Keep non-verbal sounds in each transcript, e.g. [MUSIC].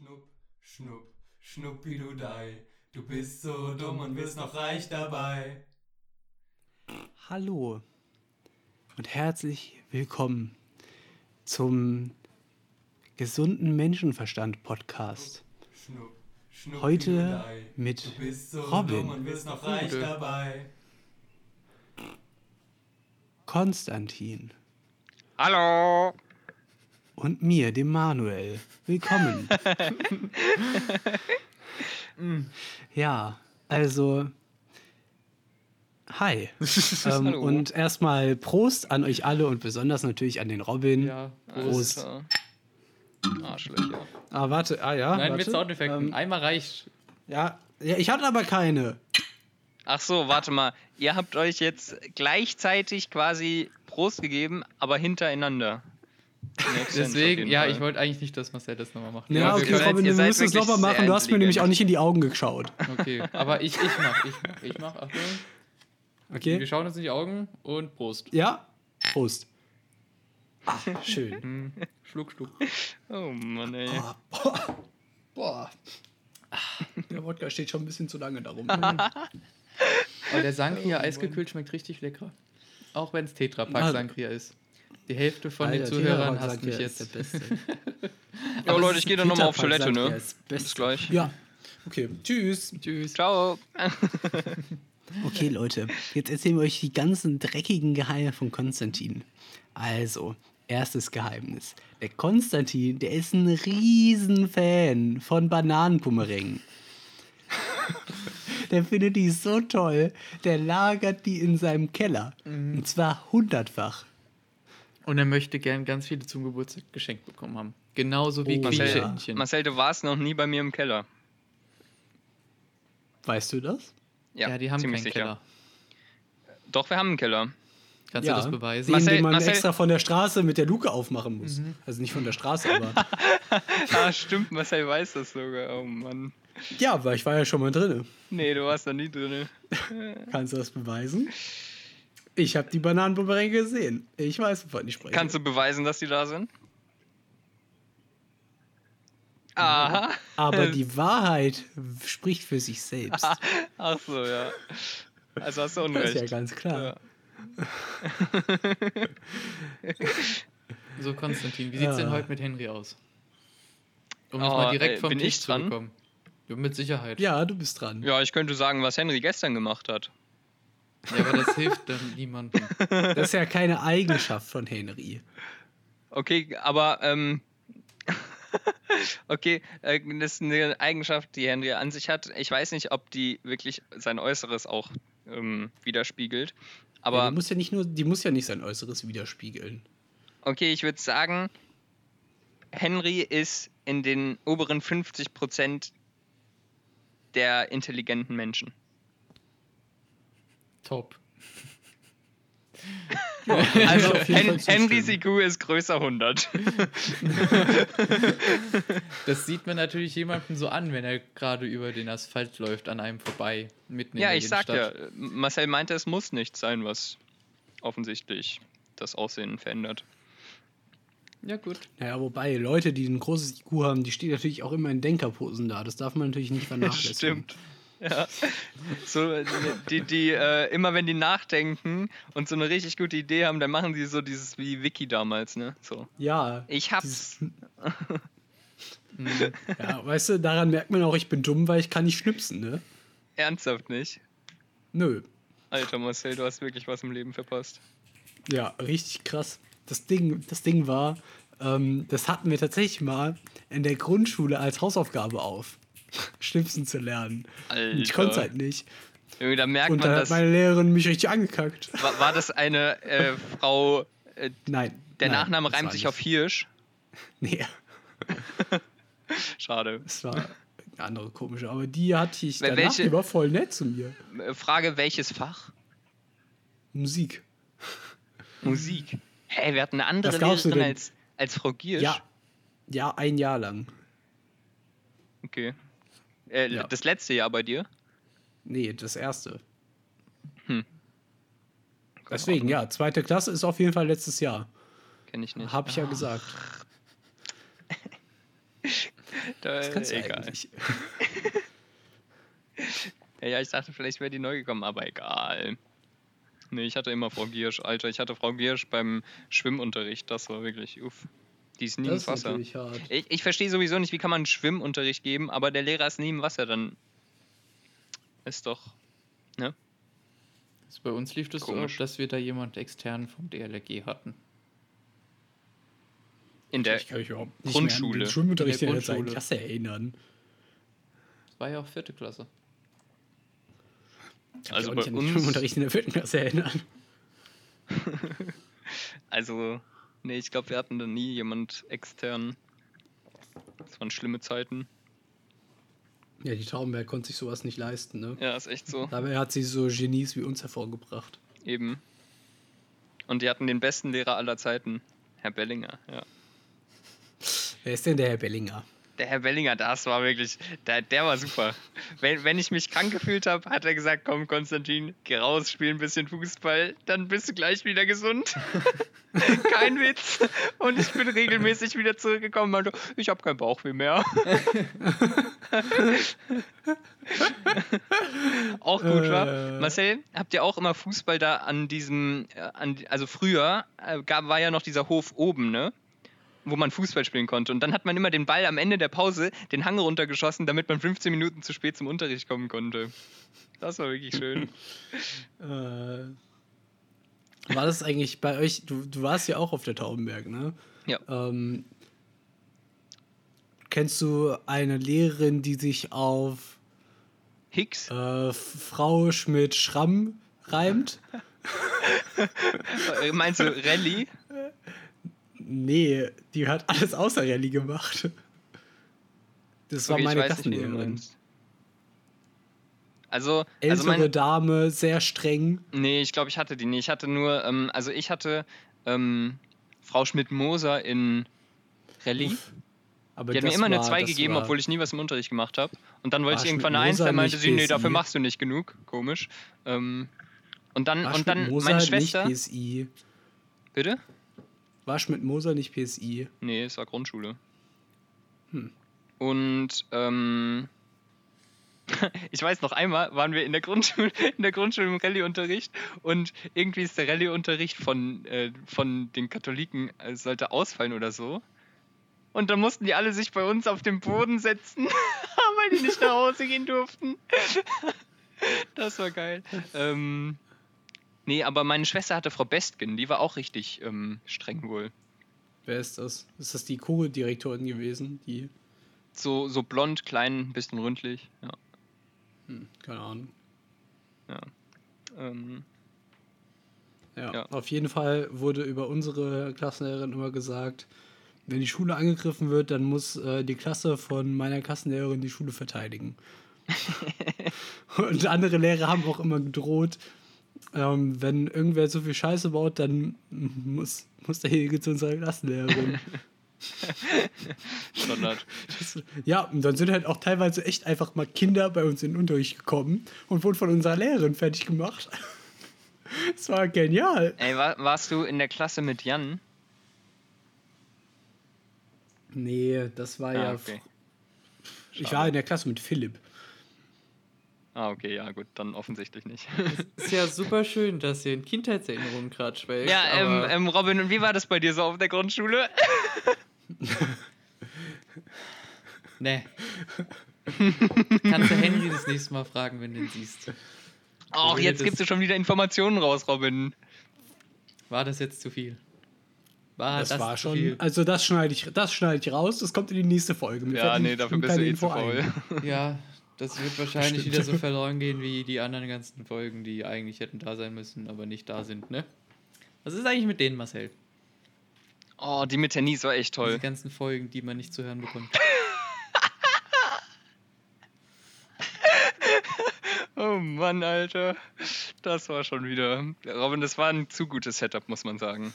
Schnupp, schnupp, schnuppidudei. Du bist so dumm und wirst noch reich dabei. Hallo und herzlich willkommen zum gesunden Menschenverstand Podcast. Schnupp, schnupp, Heute mit Du bist so Robin. dumm und wirst noch reich Gute. dabei. Konstantin Hallo. Und mir, dem Manuel. Willkommen. [LAUGHS] ja, also hi. [LAUGHS] ähm, und erstmal Prost an euch alle und besonders natürlich an den Robin. Ja, Prost. Prost. Arschlöcher. Ah, warte, ah ja. Nein, warte. mit Soundeffekten. Ähm, Einmal reicht. ja, ja, ich hatte aber keine. Ach so, warte mal. Ihr habt euch jetzt gleichzeitig quasi Prost gegeben, aber hintereinander. Deswegen, ja, Fall. ich wollte eigentlich nicht, dass Marcel das nochmal macht. Ja, Aber okay, wir- seid- Robin, du seid musst es nochmal machen. Du hast mir nämlich auch nicht in die Augen geschaut. Okay, aber ich, ich mach, ich mach, ich mach. Achtung. Wir Okay? schauen uns in die Augen und Prost. Ja? Prost. Ah, schön. [LAUGHS] Hm, Schluck, Schluck. Oh Mann, ey. Ah, boah. Boah. Der Wodka steht schon ein bisschen zu lange darum. [LAUGHS] Aber der Sangria Oh, eisgekühlt schmeckt richtig lecker. Auch wenn es Tetra Pak Ah. Sangria ist. Die Hälfte von Alter, den Zuhörern hasst mich ist jetzt. Der Beste. [LAUGHS] Ja, Leute, ich gehe dann nochmal auf Toilette, ne? ist das Beste. Bis gleich. Ja. Okay, tschüss. Tschüss. Ciao. [LAUGHS] Okay, Leute, jetzt erzählen wir euch die ganzen dreckigen Geheimnisse von Konstantin. Also, erstes Geheimnis. Der Konstantin, der ist ein Riesenfan von Bananenpummerängen. [LAUGHS] der findet die so toll, der lagert die in seinem Keller. Und zwar hundertfach. Und er möchte gern ganz viele zum Geburtstag geschenkt bekommen haben. Genauso wie Oh, Marcel. Marcel, du warst noch nie bei mir im Keller. Weißt du das? Ja, Ja, die haben keinen sicher. Keller. Doch, wir haben einen Keller. Kannst ja, du das beweisen? Den, Marcel- den man Marcel- extra von der Straße mit der Luke aufmachen muss. Also nicht von der Straße, aber. [LAUGHS] Ah, stimmt, Marcel weiß das sogar. Oh Mann. ja, weil ich war ja schon mal drin. Nee, du warst noch nie drin. Kannst du das beweisen? Ich habe die Bananenbumeränge gesehen. Ich weiß, wovon ich spreche. Kannst du beweisen, dass die da sind? Aha. Aber [LAUGHS] die Wahrheit spricht für sich selbst. [LAUGHS] Ach so, ja. Also hast du Das Unrecht. ist ja ganz klar. Ja. [LAUGHS] So, Konstantin, wie sieht's denn Ja. heute mit Henry aus? Um Oh, mal direkt vom bin Tisch ich zu dran? bekommen. Ja, mit Sicherheit. Ja, du bist dran. Ja, ich könnte sagen, was Henry gestern gemacht hat. Ja, aber das hilft dann niemandem. Das ist ja keine Eigenschaft von Henry. Okay, aber ähm, [LAUGHS] okay, äh, das ist eine Eigenschaft, die Henry an sich hat. Ich weiß nicht, ob die wirklich sein Äußeres auch ähm, widerspiegelt. ja, Aber die muss ja nicht nur, die muss ja nicht sein Äußeres widerspiegeln. okay, ich würde sagen, Henry ist in den oberen 50 Prozent der intelligenten Menschen. Top. [LAUGHS] Also Hen Henrys zustimmen. IQ ist größer 100. [LAUGHS] Das sieht man natürlich jemandem so an, wenn er gerade über den Asphalt läuft, an einem vorbei, mitten in ja, der ich sag ja. Marcel meinte, es muss nicht sein, was offensichtlich das Aussehen verändert. Ja, gut. Naja, wobei Leute, die ein großes IQ haben, die stehen natürlich auch immer in Denkerposen da. Das darf man natürlich nicht [LAUGHS] vernachlässigen. Stimmt. [LAUGHS] Ja. So, die, die äh, immer wenn die nachdenken und so eine richtig gute Idee haben, dann machen die so dieses wie Wiki damals, ne? So. Ja. Ich hab's. [LAUGHS] Mhm. Ja, weißt du, daran merkt man auch, ich bin dumm, weil ich kann nicht schnipsen, ne? Ernsthaft nicht. Nö. Alter Marcel, du hast wirklich was im Leben verpasst. Ja, richtig krass. Das Ding, das Ding war, ähm, das hatten wir tatsächlich mal in der Grundschule als Hausaufgabe auf. [LAUGHS] Schnipsen zu lernen. Alter. Ich konnte es halt nicht. Irgendwie, da merkt Und man dann hat meine Lehrerin mich richtig angekackt. War, war das eine äh, Frau, äh, Nein. der nein, Nachname reimt sich nicht. auf Hirsch? [LAUGHS] Nee, [LAUGHS] Schade. das war eine andere komische. Aber die hatte ich danach, welche- die war voll nett zu mir. Äh, Frage, welches Fach? Musik. Musik. Hä, wir hatten eine andere Lehrerin als, als Frau Giersch. Ja. Ja, ein Jahr lang. Okay. Äh, Ja. Das letzte Jahr bei dir? Nee, das erste. Hm. Deswegen, ja, zweite Klasse ist auf jeden Fall letztes Jahr. Kenne ich nicht. Habe ich ja gesagt. Da, Das kannst du egal. eigentlich. Ja, ja, ich dachte, vielleicht wäre die neu gekommen, aber egal. Nee, ich hatte immer Frau Giersch. Alter, ich hatte Frau Giersch beim Schwimmunterricht. Das war wirklich, uff. Die ist nie Das im Wasser. Ich, ich verstehe sowieso nicht, wie kann man Schwimmunterricht geben, aber der Lehrer ist nie im Wasser, dann ist doch. Ne? Also bei uns lief das so, Komisch. dass wir da jemand extern vom DLRG hatten. In der. ich kann mich überhaupt nicht Grundschule. mehr an den Schwimmunterricht In der Grundschule. Klasse erinnern. Das war ja auch vierte Klasse. Ich Also also auch bei nicht an den uns- Schwimmunterricht in der vierten Klasse erinnern. [LAUGHS] Also, nee, ich glaube, wir hatten da nie jemand extern. Das waren schlimme Zeiten. Ja, die Taubenberg konnte sich sowas nicht leisten, ne? Ja, ist echt so. Dabei hat sie so Genies wie uns hervorgebracht. Eben. Und die hatten den besten Lehrer aller Zeiten. Herr Bellinger, ja. Wer ist denn der Herr Bellinger? Der Herr Bellinger, das war wirklich, der, der war super. Wenn, wenn ich mich krank gefühlt habe, hat er gesagt, komm Konstantin, geh raus, spiel ein bisschen Fußball, dann bist du gleich wieder gesund. [LAUGHS] Kein Witz. Und ich bin regelmäßig wieder zurückgekommen und meinte, ich habe keinen Bauchweh mehr. [LAUGHS] auch gut? Äh. Marcel, habt ihr auch immer Fußball da an diesem, äh, an, also früher äh, gab, war ja noch dieser Hof oben, ne? Wo man Fußball spielen konnte. Und dann hat man immer den Ball am Ende der Pause den Hang runtergeschossen, damit man 15 Minuten zu spät zum Unterricht kommen konnte. Das war wirklich schön. [LAUGHS] Äh, war das eigentlich bei euch? Du, du warst ja auch auf der Taubenberg, ne? Ja. Ähm, kennst du eine Lehrerin, die sich auf Hicks? äh, Frau Schmidt-Schramm reimt? [LAUGHS] Äh, Meinst du Rallye? Nee, die hat alles außer Rallye gemacht. Das war Okay, meine nicht, Klassenlehrerin. Also, also Ältere meine, Dame, sehr streng. nee, ich glaube, ich hatte die nie. Ich hatte nur, ähm, also ich hatte ähm, Frau Schmidt-Moser in Rallye. Aber Die hat mir immer eine war- 2 das gegeben, war- obwohl ich nie was im Unterricht gemacht habe. Und dann wollte ich irgendwann eine Schmidt-Moser 1, dann meinte nicht sie, nee, dafür machst du nicht genug. Komisch. Ähm, und dann, war und dann meine nicht Schwester. Bitte? War Schmidt-Moser nicht PSI? Nee, es war Grundschule. Hm. Und ähm, [LAUGHS] ich weiß noch einmal waren wir in der Grundschule, [LAUGHS] in der Grundschule im Rallye-Unterricht und irgendwie ist der Rallye-Unterricht von, äh, von den Katholiken äh, sollte ausfallen oder so. Und dann mussten die alle sich bei uns auf den Boden setzen, [LAUGHS] weil die nicht nach Hause gehen durften. das war geil. Ähm, nee, aber meine Schwester hatte Frau Bestgen, die war auch richtig ähm, streng wohl. Wer ist das? Ist das die Co-Direktorin gewesen? Die, So, so blond, klein, ein bisschen rundlich. Ja. hm, keine Ahnung. Ähm, Ja. Ja. Auf jeden Fall wurde über unsere Klassenlehrerin immer gesagt, wenn die Schule angegriffen wird, dann muss äh, die Klasse von meiner Klassenlehrerin die Schule verteidigen. [LAUGHS] Und andere Lehrer haben auch immer gedroht, ähm, wenn irgendwer so viel Scheiße baut, dann muss, muss derjenige zu unserer Klassenlehrerin. [LAUGHS] Standard. Das, ja, und dann sind halt auch teilweise echt einfach mal Kinder bei uns in den Unterricht gekommen und wurden von unserer Lehrerin fertig gemacht. [LAUGHS] Das war genial. Ey, war, warst du in der Klasse mit Jan? Nee, das war ja. Ah, okay. Ich war in der Klasse mit Philipp. Ah, okay, ja, gut, dann offensichtlich nicht. [LAUGHS] Ist ja super schön, dass ihr in Kindheitserinnerungen gerade schwelgt. ja, ähm, ähm, Robin, und wie war das bei dir so auf der Grundschule? [LAUGHS] nee. Kannst du Henry das nächste Mal fragen, wenn du ihn siehst. Ach, jetzt gibst du schon wieder Informationen raus, Robin. War das jetzt zu viel? War Das, das, war zu schon. viel? Also, das schneide ich, das schneide ich raus. Das kommt in die nächste Folge. Mir Ja, nee, dafür bist du eh zu Info ein. faul. [LAUGHS] Ja, das wird wahrscheinlich Stimmt. wieder so verloren gehen wie die anderen ganzen Folgen, die eigentlich hätten da sein müssen, aber nicht da sind, ne? Was ist eigentlich mit denen, Marcel? Oh, die mit Tennis war echt Diese toll. ganzen Folgen, die man nicht zu hören bekommt. [LAUGHS] Oh Mann, Alter. Das war schon wieder. Robin, das war ein zu gutes Setup, muss man sagen.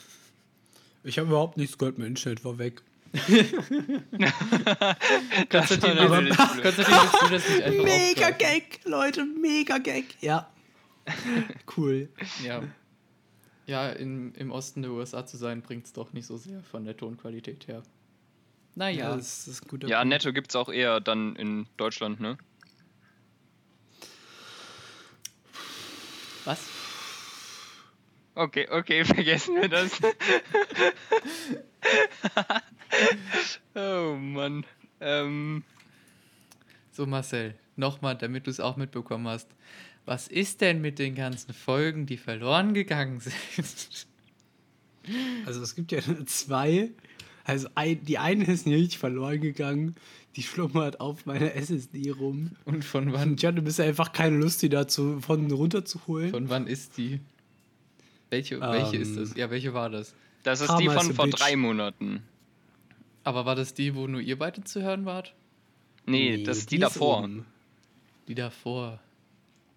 Ich habe überhaupt nichts gehört. Mein Internet war weg. Konstantin, aber. Konstantin, willst du [LAUGHS] das nicht einfach Mega aufgreifen? Gag, Leute. Mega Gag. Ja. Cool. Ja. Ja, in, im Osten der USA zu sein, bringt es doch nicht so sehr von der Tonqualität her. Naja, das ist ein guter Ja, Punkt. Netto gibt es auch eher dann in Deutschland, ne? was? Okay, okay, [LAUGHS] vergessen wir das. [LAUGHS] [LAUGHS] oh Mann. Ähm, So, Marcel, nochmal, damit du es auch mitbekommen hast. Was ist denn mit den ganzen Folgen, die verloren gegangen sind? Also es gibt ja zwei. Also ein, die eine ist nicht verloren gegangen. Die schlummert auf meiner SSD rum. Und von wann, Und ich hatte bisher einfach keine Lust, die dazu von runterzuholen. von wann ist die? Welche, welche ist Ähm, das? Ja, welche war das? Das ist Karma die von a vor bitch. drei Monaten. Aber war das die, wo nur ihr beide zu hören wart? Nee, das ist die, davor. oben. Die davor.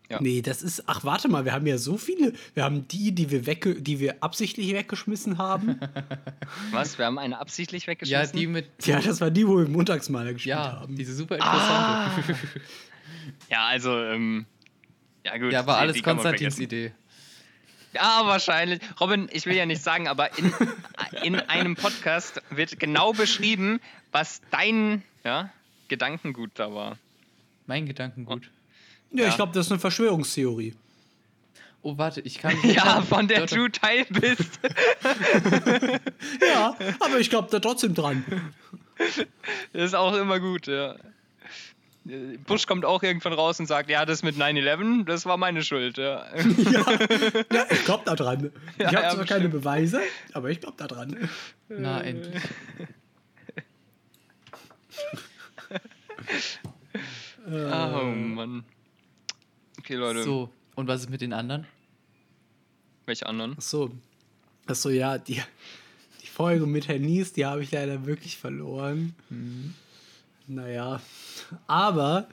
Ja. Nee, das ist. Ach, warte mal, wir haben ja so viele. Wir haben die, die wir wegge die wir absichtlich weggeschmissen haben. [LAUGHS] Was? Wir haben eine absichtlich Ja, weggeschmissen? die mit. ja, das war die, wo wir Montagsmaler gespielt Ja, haben. diese super Ah. interessante. [LAUGHS] Ja, also, ähm. Ja, gut. ja, war die- alles die Konstantins. Idee. Ja, wahrscheinlich. Robin, ich will ja nicht sagen, aber in, in einem Podcast wird genau beschrieben, was dein ja, Gedankengut da war. Mein Gedankengut. ja, ja. ich glaube, das ist eine Verschwörungstheorie. Oh, warte, ich kann [LAUGHS] Ja, von der du Teil bist. [LAUGHS] Ja, aber ich glaube da trotzdem dran. Das ist auch immer gut, ja. Bush kommt auch irgendwann raus und sagt, ja, das mit 9-11, das war meine Schuld, ja. [LAUGHS] [LAUGHS] Ja, ich glaube da dran. Ja, ich habe ja, zwar keine. Beweise, aber ich glaube da dran. Na, endlich. [LAUGHS] Oh Mann. Okay, Leute, So, und was ist mit den anderen? welche anderen? Ach so. Ach so, ja, die, die Folge mit Herrn Nies, die habe ich leider wirklich verloren. Naja, aber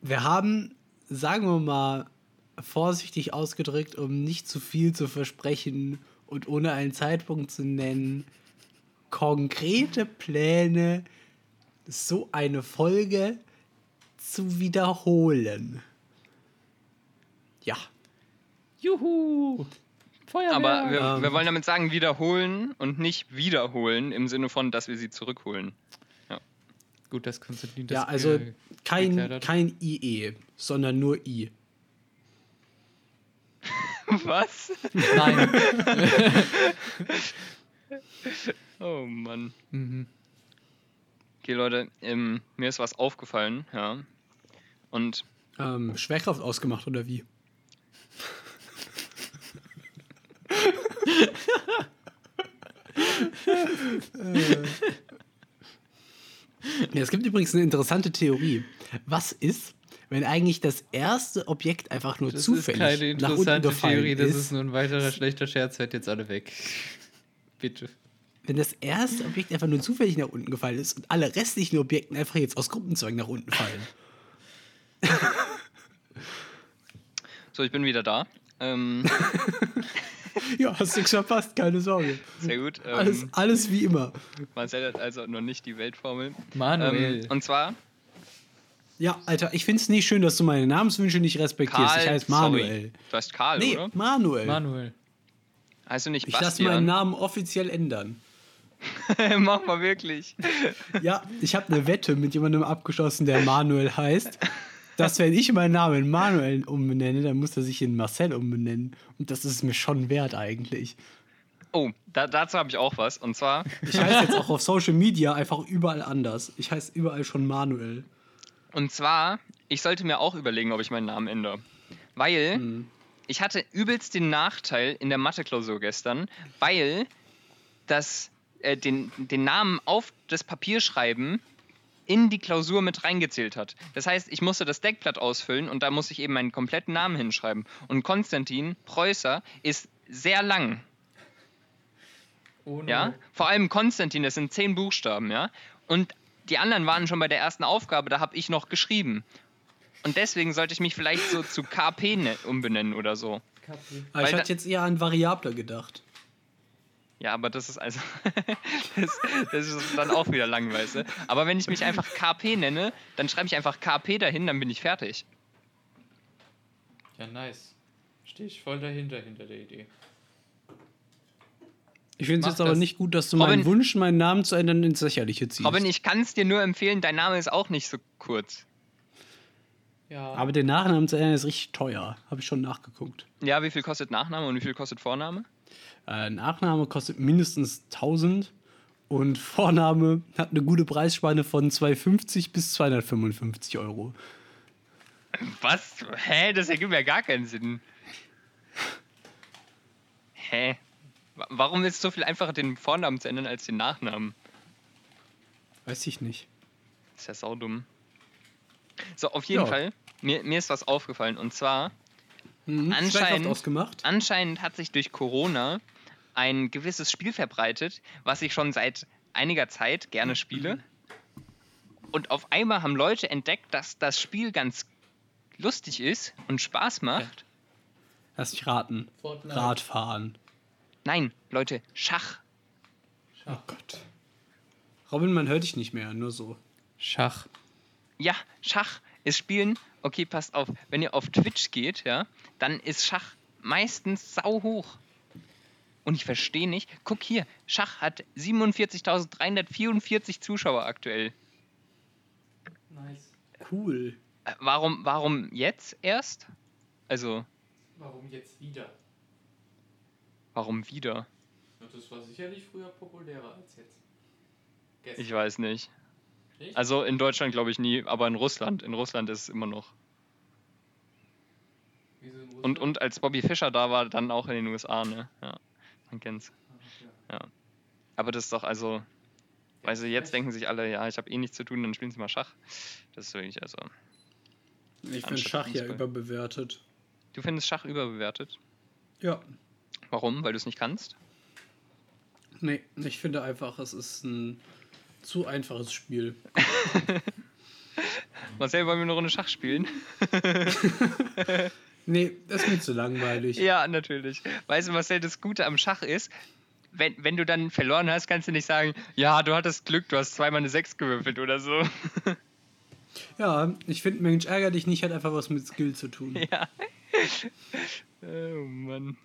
wir haben, sagen wir mal, vorsichtig ausgedrückt, um nicht zu viel zu versprechen und ohne einen Zeitpunkt zu nennen, konkrete Pläne, so eine Folge zu wiederholen. Ja. Juhu! Feuerwehr! Aber wir, Ähm. wir wollen damit sagen, wiederholen und nicht wiederholen im Sinne von, dass wir sie zurückholen. Gut, dass Konstantin das Ja, also ge- kein, kein IE, sondern nur I. [LAUGHS] Was? Nein. [LAUGHS] Oh Mann. mhm. Okay, Leute, ähm, mir ist was aufgefallen, ja. Und Ähm, Schwerkraft ausgemacht oder wie? Ja, [LAUGHS] es gibt übrigens eine interessante Theorie. Was ist, wenn eigentlich das erste Objekt einfach nur Das ist zufällig keine nach unten interessante gefallen Theorie, das ist? ist nur ein weiterer schlechter Scherz, hört jetzt alle weg. [LAUGHS] Bitte. Wenn das erste Objekt einfach nur zufällig nach unten gefallen ist und alle restlichen Objekten einfach jetzt aus Gruppenzwang nach unten fallen. [LAUGHS] so, ich bin wieder da. Ähm, [LAUGHS] [LAUGHS] Ja, hast nichts verpasst, keine Sorge. sehr gut. Ähm, Alles, alles wie immer. Marcel hat also noch nicht die Weltformel. Manuel. Ähm, und zwar Ja, Alter, ich find's nicht schön, dass du meine Namenswünsche nicht respektierst. Karl. ich heiße Sorry. Manuel. Du heißt Karl, Nee, oder? Manuel. Manuel. Heißt du nicht ich lasse Bastian? meinen Namen offiziell ändern. [LAUGHS] Mach mal wirklich. Ja, ich habe eine Wette mit jemandem abgeschlossen, der Manuel heißt. [LAUGHS] Dass wenn ich meinen Namen in Manuel umbenenne, dann muss er sich in Marcel umbenennen. Und das ist mir schon wert eigentlich. Oh, da, dazu habe ich auch was. Und zwar, Ich heiße jetzt auch auf Social Media einfach überall anders. Ich heiße überall schon Manuel. und zwar, ich sollte mir auch überlegen, ob ich meinen Namen ändere. Weil Mhm. ich hatte übelst den Nachteil in der Mathe-Klausur gestern, weil das, äh, den, den Namen auf das Papier schreiben in die Klausur mit reingezählt hat. Das heißt, ich musste das Deckblatt ausfüllen und da musste ich eben meinen kompletten Namen hinschreiben. Und Konstantin Preußer ist sehr lang. Oh no. Ja, vor allem Konstantin, das sind zehn Buchstaben, ja. Und die anderen waren schon bei der ersten Aufgabe, da habe ich noch geschrieben. Und deswegen sollte ich mich vielleicht so zu KP ne umbenennen oder so. Aber Weil ich hatte jetzt eher an Variable gedacht. Ja, aber das ist also. [LAUGHS] das, das ist dann auch wieder lang, weißt du? Aber wenn ich mich einfach KP nenne, dann schreibe ich einfach KP dahin, dann bin ich fertig. Ja, nice. Stehe ich voll dahinter, hinter der Idee. Ich finde es jetzt aber das. nicht gut, dass du Robin- meinen Wunsch, meinen Namen zu ändern, ins Lächerliche ziehst. Robin, ich kann es dir nur empfehlen, dein Name ist auch nicht so kurz. Ja. aber den Nachnamen zu ändern ist richtig teuer. Habe ich schon nachgeguckt. Ja, wie viel kostet Nachname und wie viel kostet Vorname? Äh, Nachname kostet mindestens 1000 und Vorname hat eine gute Preisspanne von 250 bis 255 Euro. Was? Hä? Das ergibt ja gar keinen Sinn. Hä? Wa- Warum ist es so viel einfacher, den Vornamen zu ändern als den Nachnamen? Weiß ich nicht. Das ist ja saudumm. So, auf jeden Ja. Fall, mir, mir ist was aufgefallen. Und zwar, Mhm. Anscheinend- ausgemacht. anscheinend hat sich durch Corona ein gewisses Spiel verbreitet, was ich schon seit einiger Zeit gerne spiele. Und auf einmal haben Leute entdeckt, dass das Spiel ganz lustig ist und Spaß macht. Lass dich raten. Fortnite. Radfahren. Nein, Leute, Schach. Oh Gott. Robin, man hört dich nicht mehr, nur so. Schach. Ja, Schach ist Spielen. Okay, passt auf. Wenn ihr auf Twitch geht, ja, dann ist Schach meistens sau hoch. Und ich verstehe nicht. Guck hier, Schach hat 47.344 Zuschauer aktuell. Nice. Cool. Äh, warum, warum jetzt erst? Also, Warum jetzt wieder? warum wieder? Das war sicherlich früher populärer als jetzt. Ich weiß nicht. Nicht? Also in Deutschland glaube ich nie, aber in Russland, in Russland ist es immer noch. Und, und als Bobby Fischer da war, dann auch in den USA, ne? Ja, man kennt's. Ja. Aber das ist doch also, weißt du, jetzt denken sich alle, ja, ich habe eh nichts zu tun, dann spielen sie mal Schach. Das ist wirklich, also. Ich finde Schach ja überbewertet. Du findest Schach überbewertet? Ja. Warum? Weil du es nicht kannst? Nee, ich finde einfach, es ist ein zu einfaches Spiel. [LAUGHS] Marcel, wollen wir eine Runde Schach spielen? [LAUGHS] [LAUGHS] Nee, das ist mir zu langweilig. Ja, natürlich. Weißt du, Marcel, das Gute am Schach ist, wenn, wenn du dann verloren hast, kannst du nicht sagen, ja, du hattest Glück, du hast zweimal eine 6 gewürfelt oder so. [LAUGHS] Ja, ich finde, Mensch, ärger dich nicht, hat einfach was mit Skill zu tun. ja. [LAUGHS] Oh Mann.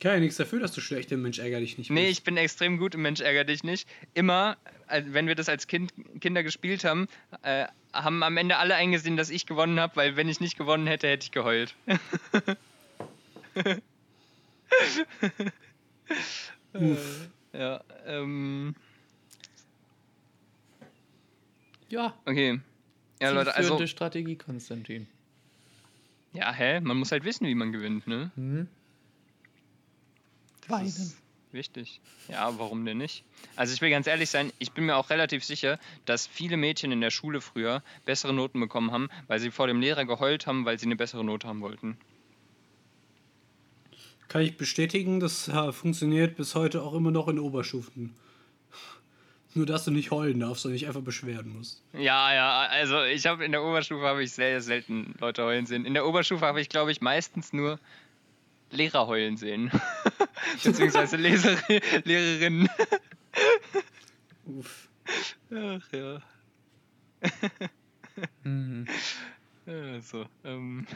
Kann ja nichts dafür, dass du schlecht im Mensch, ärger dich nicht Nee, bist. ich bin extrem gut im Mensch ärger dich nicht. Immer, äh, wenn wir das als kind, Kinder gespielt haben, äh, haben am Ende alle eingesehen, dass ich gewonnen habe, weil wenn ich nicht gewonnen hätte, hätte ich geheult. [LAUGHS] ja, ähm, Ja, okay. Ja, Leute, also, Strategie, Konstantin. ja, hä? Man muss halt wissen, wie man gewinnt, ne? Hm? Ist wichtig. Ja, warum denn nicht? Also ich will ganz ehrlich sein, ich bin mir auch relativ sicher, dass viele Mädchen in der Schule früher bessere Noten bekommen haben, weil sie vor dem Lehrer geheult haben, weil sie eine bessere Note haben wollten. Kann ich bestätigen, das ja, funktioniert bis heute auch immer noch in Oberstufen. Nur, dass du nicht heulen darfst und dich einfach beschweren musst. Ja, ja, also ich habe in der Oberstufe habe ich sehr selten Leute heulen sehen. In der Oberstufe habe ich, glaube ich, meistens nur Lehrer heulen sehen. [LAUGHS] [LAUGHS] Beziehungsweise Leser Lehrerinnen. Uff. Ach ja. Mhm. Ja, so. Ähm.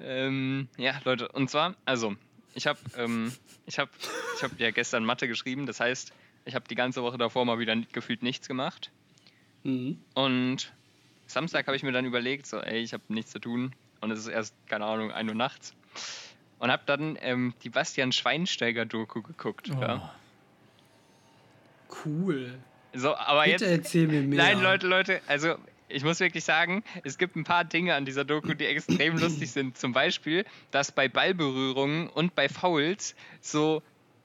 ähm, ja, Leute, und zwar, also, ich habe ähm, ich hab, ich hab ja gestern Mathe geschrieben, das heißt, ich habe die ganze Woche davor mal wieder gefühlt nichts gemacht. Mhm. Und Samstag habe ich mir dann überlegt, so, ey, ich habe nichts zu tun. Und es ist erst, keine Ahnung, 1 Uhr nachts. Und habe dann ähm, die Bastian Schweinsteiger-Doku geguckt. Oh. Ja. Cool. So, aber Bitte jetzt. erzähl mir mehr. Nein, Leute, Leute, also ich muss wirklich sagen, es gibt ein paar Dinge an dieser Doku, die extrem lustig sind. Zum Beispiel, dass bei Ballberührungen und bei Fouls so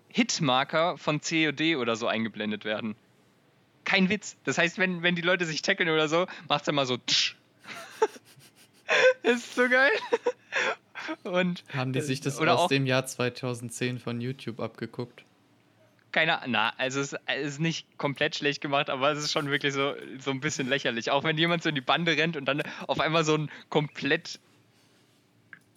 Hitmarker von COD oder so eingeblendet werden. Kein Witz. Das heißt, wenn, wenn die Leute sich tackeln oder so, macht es immer so. tsch. [LAUGHS] ist so geil. Und Haben die sich das aus dem Jahr 2010 von YouTube abgeguckt? keine na, also es ist nicht komplett schlecht gemacht, aber es ist schon wirklich so, so ein bisschen lächerlich. Auch wenn jemand so in die Bande rennt und dann auf einmal so ein komplett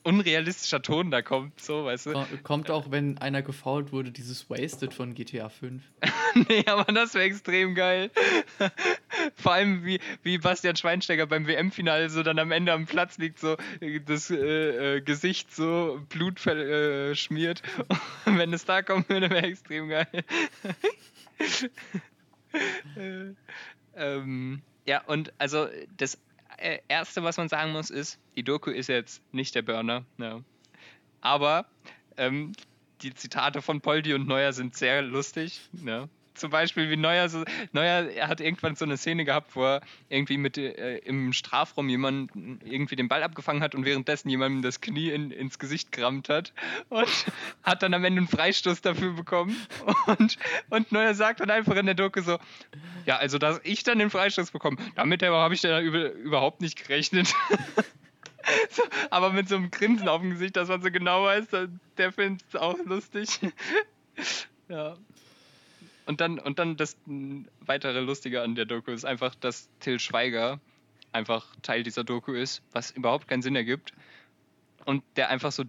unrealistischer Ton da kommt, so, weißt du? Ko- Kommt auch, wenn einer gefault wurde, dieses Wasted von GTA 5. [LAUGHS] nee, aber das wäre extrem geil. Vor allem, wie, wie Bastian Schweinsteiger beim WM-Finale so dann am Ende am Platz liegt, so äh, das äh, äh, Gesicht so Blut ver- äh, schmiert. Und wenn es da kommen würde, wäre extrem geil. [LAUGHS] Äh, ähm, ja, und also das Erste, was man sagen muss, ist, die Doku ist jetzt nicht der Burner. Ja. Aber ähm, die Zitate von Poldi und Neuer sind sehr lustig. Ne? Zum Beispiel, wie Neuer, so, Neuer er hat irgendwann so eine Szene gehabt, wo er irgendwie mit äh, im Strafraum jemanden irgendwie den Ball abgefangen hat und währenddessen jemandem das Knie in, ins Gesicht gerammt hat und [LAUGHS] hat dann am Ende einen Freistoß dafür bekommen. Und, und Neuer sagt dann einfach in der Doku so: Ja, also, dass ich dann den Freistoß bekomme, damit habe ich dann über, überhaupt nicht gerechnet. [LAUGHS] So, aber mit so einem Grinsen auf dem Gesicht, dass man so genau weiß, da- der findet es auch lustig. [LAUGHS] ja. Und dann, und dann das weitere Lustige an der Doku ist einfach, dass Till Schweiger einfach Teil dieser Doku ist, was überhaupt keinen Sinn ergibt. Und der einfach so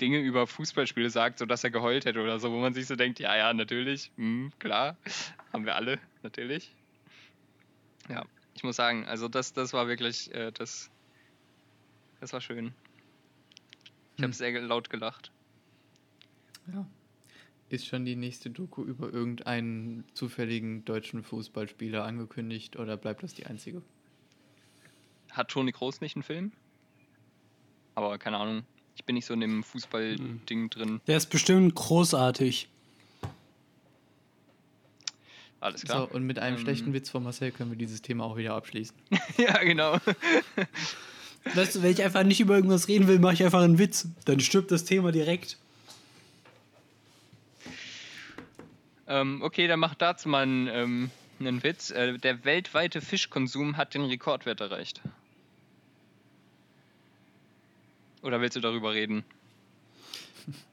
Dinge über Fußballspiele sagt, sodass er geheult hätte oder so, wo man sich so denkt, ja, ja, natürlich, hm, klar, haben wir alle, natürlich. Ja, ich muss sagen, also das, das war wirklich, äh, das, das war schön. Ich habe Hm. sehr laut gelacht. Ja. Ist schon die nächste Doku über irgendeinen zufälligen deutschen Fußballspieler angekündigt oder bleibt das die einzige? Hat Toni Kroos nicht einen Film? Aber keine Ahnung. Ich bin nicht so in dem Fußball-Ding drin. Der ist bestimmt großartig. Alles So, klar. und mit einem Ähm. schlechten Witz von Marcel können wir dieses Thema auch wieder abschließen. [LAUGHS] ja, genau. Weißt du, wenn ich einfach nicht über irgendwas reden will, mache ich einfach einen Witz. Dann stirbt das Thema direkt. Ähm, okay, dann mach dazu mal einen, ähm, einen Witz. Äh, der weltweite Fischkonsum hat den Rekordwert erreicht. Oder willst du darüber reden?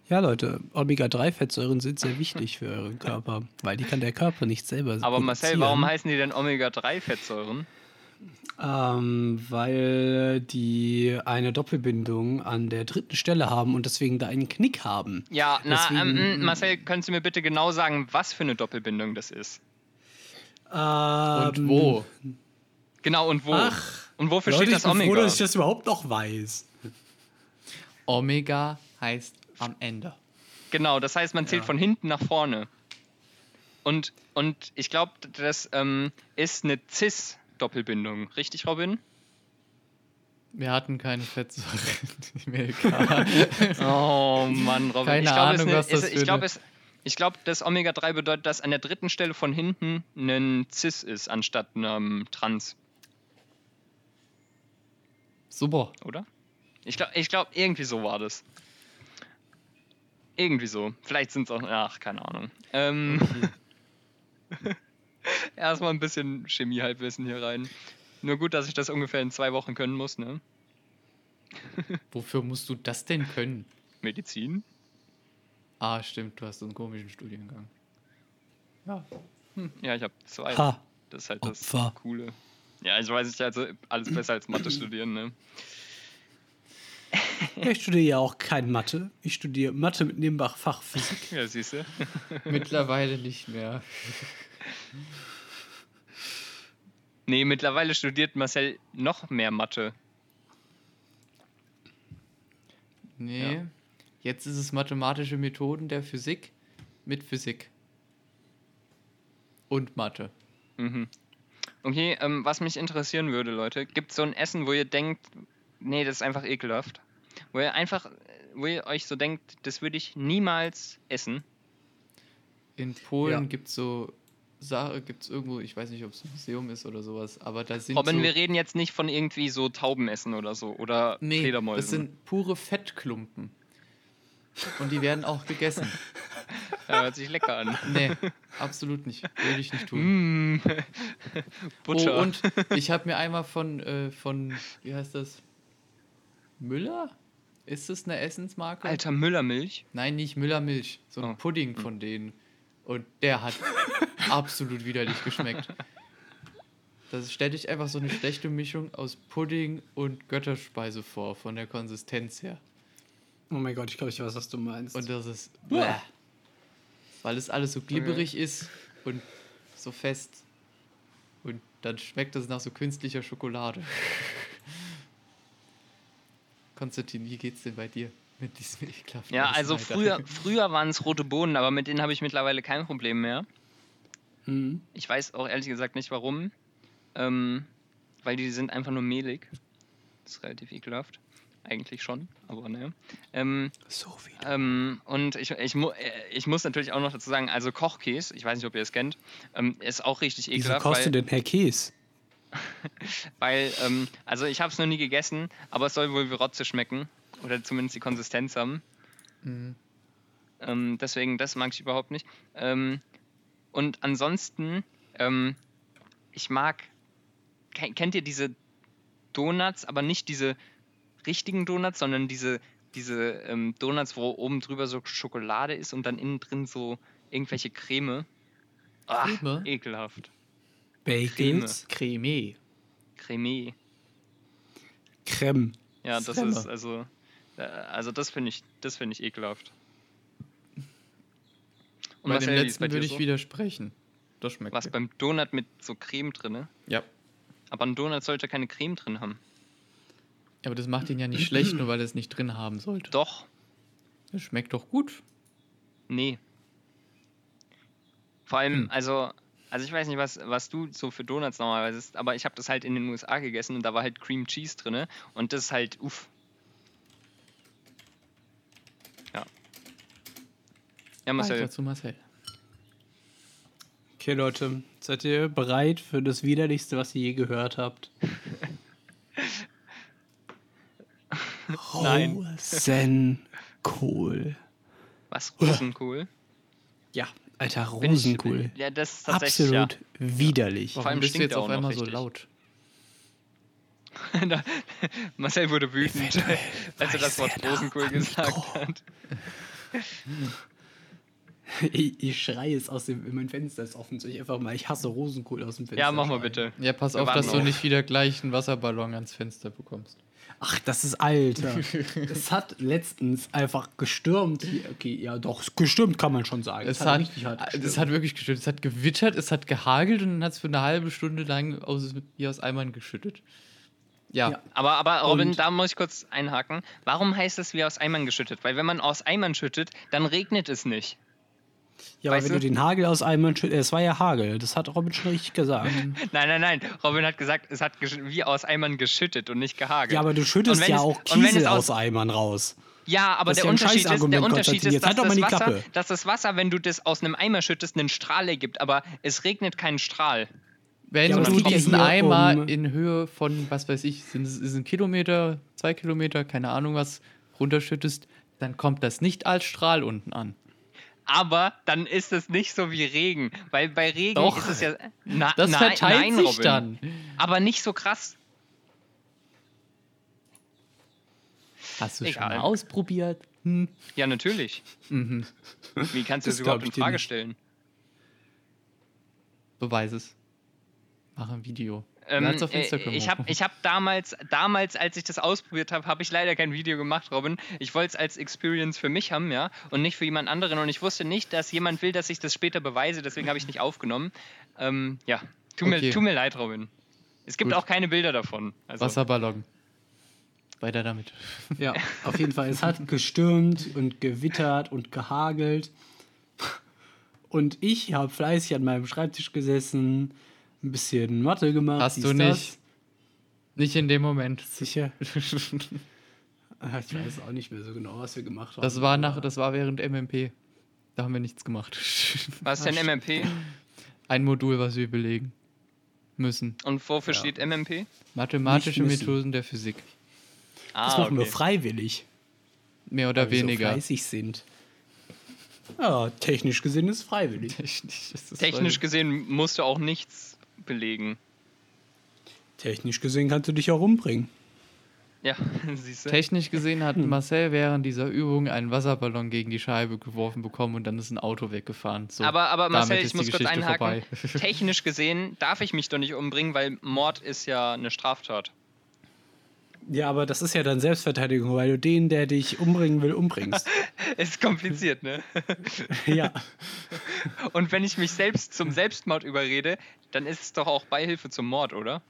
Ja, Leute, Omega-3-Fettsäuren sind sehr wichtig für euren Körper, weil die kann der Körper nicht selber Aber Marcel, warum heißen die denn Omega-3-Fettsäuren? Ähm, weil die eine Doppelbindung an der dritten Stelle haben und deswegen da einen Knick haben. Ja, na, Deswegen- ähm, Marcel, könntest du mir bitte genau sagen, was für eine Doppelbindung das ist? Und Ähm, wo? Genau, und wo? Ach, und wofür Leute, steht ich das bin froh, Omega? dass ich das überhaupt noch weiß. Omega heißt am Ende. Genau, das heißt, man zählt Ja. von hinten nach vorne. Und, und ich glaube, das ähm, ist eine Cis-Doppelbindung. Richtig, Robin? Wir hatten keine. [LAUGHS] Mir egal. [LAUGHS] Oh Mann, Robin. Keine ich glaube, Ahnung, es, was das ist, für ich glaube, eine- das Omega-3 bedeutet, dass an der dritten Stelle von hinten ein Cis ist, anstatt einem Trans, Super. oder? Ich glaube, ich glaub, irgendwie so war das. Irgendwie so. Vielleicht sind es auch. Ach, keine Ahnung. Ähm, [LAUGHS] [LAUGHS] Erstmal ein bisschen Chemie-Halbwissen hier rein. Nur gut, dass ich das ungefähr in zwei Wochen können muss, ne? [LAUGHS] Wofür musst du das denn können? Medizin? Ah, stimmt, du hast so einen komischen Studiengang. Ja. Ja, ich habe zwei. Ha. Das ist halt das Opfer. Coole. Ja, ich weiß nicht, also alles besser als Mathe studieren, ne? Ja, ich studiere ja auch kein Mathe. Ich studiere Mathe mit Nebenfach Physik. Ja, siehst du. Mittlerweile nicht mehr. [LAUGHS] Nee, mittlerweile studiert Marcel noch mehr Mathe. Nee. Ja. Jetzt ist es mathematische Methoden der Physik mit Physik. Und Mathe. Mhm. Okay, ähm, was mich interessieren würde, Leute, gibt es so ein Essen, wo ihr denkt, nee, das ist einfach ekelhaft? Wo ihr einfach, wo ihr euch so denkt, das würde ich niemals essen. In Polen Ja. gibt es so Sache, gibt es irgendwo, ich weiß nicht, ob es ein Museum ist oder sowas, aber da sind Robin, so, wir reden jetzt nicht von irgendwie so Taubenessen oder so oder nee, Fledermäusen. das sind pure Fettklumpen. Und die werden auch gegessen. [LAUGHS] ja, hört sich lecker an. Nee, absolut nicht. Würde ich nicht tun. Mm. [LAUGHS] Butter. Oh, und ich habe mir einmal von, äh, von, wie heißt das? Müller? Ist das eine Essensmarke? Alter Müllermilch. Nein, nicht Müllermilch. So ein Oh. Pudding von denen. Und der hat [LAUGHS] absolut widerlich geschmeckt. Das stellt dich einfach so eine schlechte Mischung aus Pudding und Götterspeise vor, von der Konsistenz her. Oh mein Gott, ich glaube, ich weiß, was du meinst. Und das ist. Bäh. Weil es alles so glibberig ist und so fest. Und dann schmeckt es nach so künstlicher Schokolade. [LAUGHS] Konstantin, wie geht's denn bei dir mit diesem ekelhaften Ja, also früher, früher waren es rote Bohnen, aber mit denen habe ich mittlerweile kein Problem mehr. Mhm. Ich weiß auch ehrlich gesagt nicht warum. Ähm, weil die sind einfach nur mehlig. Das ist relativ ekelhaft. Eigentlich schon, aber ne. Ähm, So viel. ähm, und ich, ich, mu äh, ich muss natürlich auch noch dazu sagen, also Kochkäse, ich weiß nicht, ob ihr es kennt, ähm, ist auch richtig Wieso ekelhaft. kostet weil, denn Herr Käse? [LAUGHS] weil ähm, also ich habe es noch nie gegessen, aber es soll wohl wie Rotze schmecken. Oder zumindest die Konsistenz haben. Mhm. Ähm, deswegen, das mag ich überhaupt nicht. Ähm, und ansonsten, ähm, ich mag, ke- kennt ihr diese Donuts, aber nicht diese richtigen Donuts, sondern diese, diese ähm, Donuts, wo oben drüber so Schokolade ist und dann innen drin so irgendwelche Creme. Creme? ekelhaft. Bagels? Creme. Creme. Creme. Ja, das Creme. ist also, äh, also das finde ich, das finde ich ekelhaft. Und Bei dem letzten bei würde ich so? widersprechen. Das schmeckt Was mir. beim Donut mit so Creme drin? Ja. Aber ein Donut sollte keine Creme drin haben. Aber das macht ihn ja nicht schlecht, nur weil er es nicht drin haben sollte. Doch, Das schmeckt doch gut. nee. Vor allem, Hm. also, also ich weiß nicht, was, was du so für Donuts normalerweise isst, aber ich habe das halt in den USA gegessen und da war halt Cream Cheese drin und das ist halt, uff. Ja. Ja, Marcel. Weiter zu Marcel. Okay, Leute, seid ihr bereit für das Widerlichste, was ihr je gehört habt? [LAUGHS] Nein. Rosenkohl. Was? Rosenkohl? Ja, alter Rosenkohl. Ja, das ist tatsächlich, Absolut widerlich. Vor allem bist du jetzt auf einmal so laut? [LAUGHS] ja. Marcel wurde wütend, Eventuell [LAUGHS] als er das Wort Rosenkohl gesagt Mikro. hat. [LAUGHS] Ich, ich schreie es aus dem, mein Fenster ist offen. Soll ich einfach mal, ich hasse Rosenkohl aus dem Fenster. Ja, mach mal schreien? bitte. Ja, pass Wir auf, dass du auf. nicht wieder gleich einen Wasserballon ans Fenster bekommst. Ach, das ist alter. es hat letztens einfach gestürmt. Hier. Okay, ja, doch, gestürmt kann man schon sagen. Es hat, richtig hart es gestürmt. hat wirklich geschüttet. Es hat gewittert, es hat gehagelt und dann hat es für eine halbe Stunde lang aus, wie aus Eimern geschüttet. Ja, Ja. Aber, aber Robin, Und- da muss ich kurz einhaken. Warum heißt es wie aus Eimern geschüttet? Weil wenn man aus Eimern schüttet, dann regnet es nicht. Ja, aber weißt wenn du du? den Hagel aus einem. schü- äh, Es war ja Hagel, das hat Robin schon richtig gesagt. [LAUGHS] Nein, nein, nein. Robin hat gesagt, es hat wie aus Eimern geschüttet und nicht gehagelt. Ja, aber du schüttest ja es- auch Kiesel aus- aus Eimern raus. Ja, aber der ja Unterschied, ist, der Unterschied ist, Jetzt dass halt doch das, mal die Wasser, Klappe. dass das Wasser, wenn du das aus einem Eimer schüttest, einen Strahl ergibt, aber es regnet keinen Strahl. wenn Ja, aber du diesen Eimer um- in Höhe von, was weiß ich, sind es ein Kilometer, zwei Kilometer, keine Ahnung was, runterschüttest, dann kommt das nicht als Strahl unten an. Aber dann ist es nicht so wie Regen, weil bei Regen Doch. ist es ja. Na, Das nein, verteilt nein, sich Robin. dann. Aber nicht so krass. Hast du schon Egal. mal ausprobiert? Hm. Ja, natürlich. Mhm. Wie kannst du Das das überhaupt in Frage stellen? Beweis es. Mach ein Video. Ähm, äh, Instagram ich habe ich hab damals, damals, als ich das ausprobiert habe, habe ich leider kein Video gemacht, Robin. Ich wollte es als Experience für mich haben, ja, und nicht für jemand anderen. Und ich wusste nicht, dass jemand will, dass ich das später beweise, deswegen habe ich nicht aufgenommen. Ähm, ja, tu, Okay. mir, tu mir leid, Robin. Es gibt Gut. auch keine Bilder davon. Also, Wasserballon. Weiter damit. Ja, [LAUGHS] auf jeden Fall. Es hat gestürmt und gewittert und gehagelt. Und ich habe fleißig an meinem Schreibtisch gesessen, ein bisschen Mathe gemacht. Hast du das. nicht. Nicht in dem Moment. Sicher. [LAUGHS] Ah, Ich weiß auch nicht mehr so genau, was wir gemacht haben. Das war nach, das war während MMP. Da haben wir nichts gemacht. [LAUGHS] was ist denn MMP? Ein Modul, was wir belegen müssen. Und wofür steht MMP? Mathematische Nicht. Methoden der Physik. Das Ah, machen wir okay. freiwillig. Mehr oder weil wir weniger. So fleißig sind. Ja, technisch gesehen ist es freiwillig. Technisch, ist das Technisch voll- gesehen musst du auch nichts belegen. Technisch gesehen kannst du dich auch umbringen. Ja, [LAUGHS] siehst du? Technisch gesehen Hm. hat Marcel während dieser Übung einen Wasserballon gegen die Scheibe geworfen bekommen und dann ist ein Auto weggefahren. So, aber, aber Marcel, ich muss kurz Geschichte einhaken. vorbei. [LAUGHS] Technisch gesehen darf ich mich doch nicht umbringen, weil Mord ist ja eine Straftat. Ja, aber das ist ja dann Selbstverteidigung, weil du den, der dich umbringen will, umbringst. [LAUGHS] Ist kompliziert, ne? [LAUGHS] ja. Und wenn ich mich selbst zum Selbstmord überrede, dann ist es doch auch Beihilfe zum Mord, oder?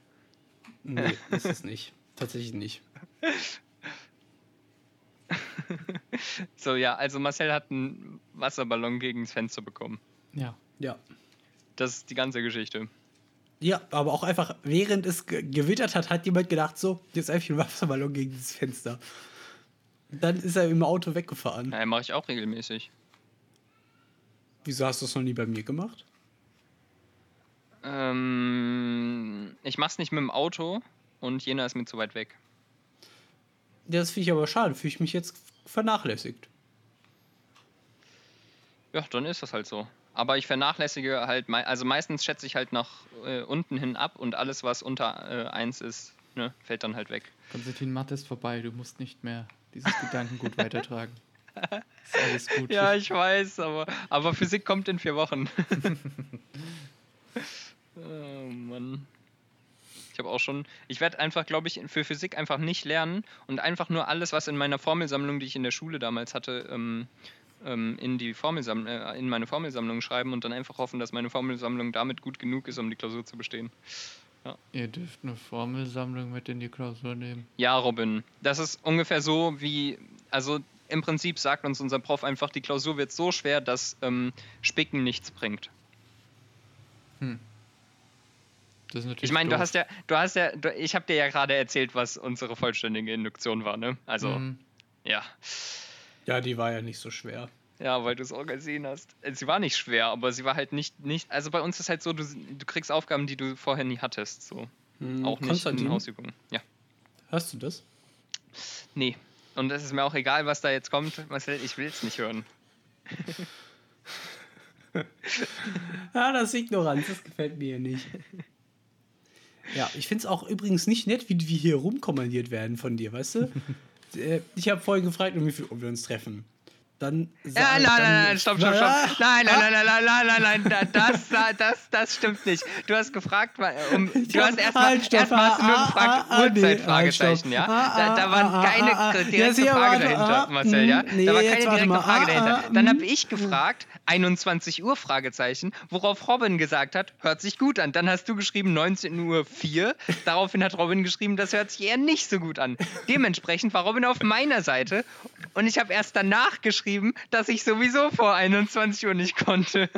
Nee, ist es nicht. Tatsächlich nicht. [LAUGHS] So, ja, also Marcel hat einen Wasserballon gegen das Fenster bekommen. Ja. Ja. Das ist die ganze Geschichte. Ja, aber auch einfach, während es ge gewittert hat, hat jemand gedacht, so, jetzt einfach ein Wasserballon gegen dieses Fenster. Dann ist er im Auto weggefahren. Naja, mache ich auch regelmäßig. Wieso hast du es noch nie bei mir gemacht? Ähm, ich mach's nicht mit dem Auto und Jena ist mir zu weit weg. Das finde ich aber schade. Fühle ich mich jetzt vernachlässigt. Ja, dann ist das halt so. Aber ich vernachlässige halt, also meistens schätze ich halt nach äh, unten hin ab und alles, was unter äh, 1 ist, ne, fällt dann halt weg. Konstantin, Mathe ist vorbei. Du musst nicht mehr dieses Gedankengut [LAUGHS] weitertragen. Ist alles gut. Ja, ich weiß, aber, aber Physik kommt in vier Wochen. [LAUGHS] [LAUGHS] oh Mann. Ich habe auch schon, ich werde einfach, glaube ich, für Physik einfach nicht lernen und einfach nur alles, was in meiner Formelsammlung, die ich in der Schule damals hatte, ähm, ähm, in die Formelsammlung, äh, in meine Formelsammlung schreiben und dann einfach hoffen, dass meine Formelsammlung damit gut genug ist, um die Klausur zu bestehen. Ihr dürft eine Formelsammlung mit in die Klausur nehmen. Ja, Robin, das ist ungefähr so wie, also im Prinzip sagt uns unser Prof einfach, die Klausur wird so schwer, dass ähm, Spicken nichts bringt. Das ist natürlich Ich meine, du hast ja, du hast ja, du, ich habe dir ja gerade erzählt, was unsere vollständige Induktion war, ne? Also, Mhm. ja. Ja, die war ja nicht so schwer. Ja, weil du es auch gesehen hast. Äh, Sie war nicht schwer, aber sie war halt nicht, nicht, also bei uns ist halt so, du, du kriegst Aufgaben, die du vorher nie hattest, so. Hm, Auch nicht in Ausübungen. Ja. Hörst du das? Nee. Und es ist mir auch egal, was da jetzt kommt, Marcel, ich will es nicht hören. Ja, [LAUGHS] das ist Ignoranz, das gefällt mir nicht. Ja, ich finde es auch übrigens nicht nett, wie wir hier rumkommandiert werden von dir, weißt du? [LAUGHS] Äh, ich habe vorhin gefragt, um wie viel Uhr wir uns treffen. Dann Ja, nein, nein, nein, stopp, stopp, Ah, stopp. [LAUGHS] Nein, nein, nein, nein, nein, nein, nein, nein, da- das, da- das, das stimmt nicht. Du hast gefragt, um, du hast erstmal halt, erstmal hast du nur ah, gefragt, ah, ah, nee, Uhrzeit. Fragezeichen, ja? Ah, Da, da ah, war ah, keine ah, ah. direkte Frage dahinter, ah, Marcel, ja? nee, Da war keine direkte Frage ah, dahinter. ah, Dann habe ich gefragt, 21 Uhr, Fragezeichen, worauf Robin gesagt hat, hört sich gut an. Dann hast du geschrieben 19 Uhr 4. Daraufhin hat Robin geschrieben, das hört sich eher nicht so gut an. Dementsprechend war Robin auf meiner Seite und ich habe erst danach geschrieben, dass ich sowieso vor 21 Uhr nicht konnte.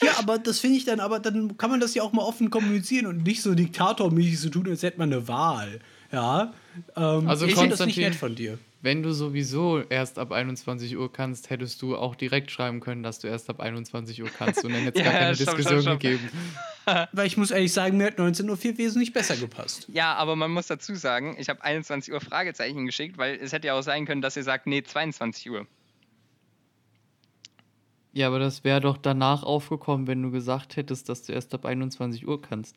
Ja, aber das finde ich dann, aber dann kann man das ja auch mal offen kommunizieren und nicht so diktatormäßig so tun, als hätte man eine Wahl. Ja. Ähm, Also ich finde das nicht nett von dir. Wenn du sowieso erst ab 21 Uhr kannst, hättest du auch direkt schreiben können, dass du erst ab 21 Uhr kannst und dann hätte es [LAUGHS] Ja, gar keine ja, stopp, Diskussion stopp, stopp. gegeben. [LAUGHS] Weil ich muss ehrlich sagen, mir hat 19.04 Uhr wesentlich besser gepasst. Ja, aber man muss dazu sagen, ich habe 21 Uhr Fragezeichen geschickt, weil es hätte ja auch sein können, dass ihr sagt, nee, 22 Uhr. Ja, aber das wäre doch danach aufgekommen, wenn du gesagt hättest, dass du erst ab 21 Uhr kannst.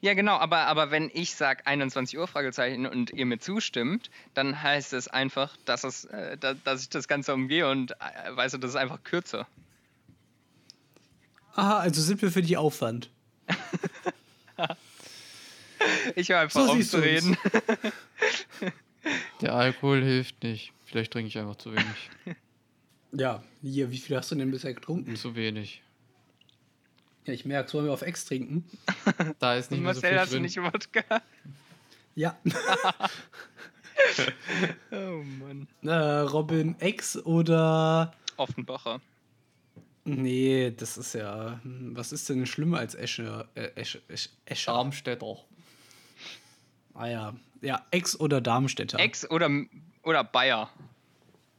Ja, genau, aber, aber wenn ich sage 21 Uhr Fragezeichen und ihr mir zustimmt, dann heißt es einfach, dass, es, äh, da, dass ich das Ganze umgehe und äh, weißt du, das ist einfach kürzer. Aha, also sind wir für die Aufwand. [LAUGHS] Ich höre einfach So auf siehst zu du reden. Der Alkohol hilft nicht. Vielleicht trinke ich einfach zu wenig. Ja, hier, wie viel hast du denn bisher getrunken? zu wenig. Ja, ich merke, sollen wir auf Ex trinken? Da ist nicht mehr so Marcel, viel hast du drin. nicht Wodka? Ja. [LAUGHS] Oh Mann. äh, Robin Ex oder. Offenbacher. Nee, das ist ja. hm, Was ist denn schlimmer als Escher? Äh, Escher, Escher, Escher. Darmstädter. Ah ja. Ja, Ex oder Darmstädter. Ex oder, oder Bayer.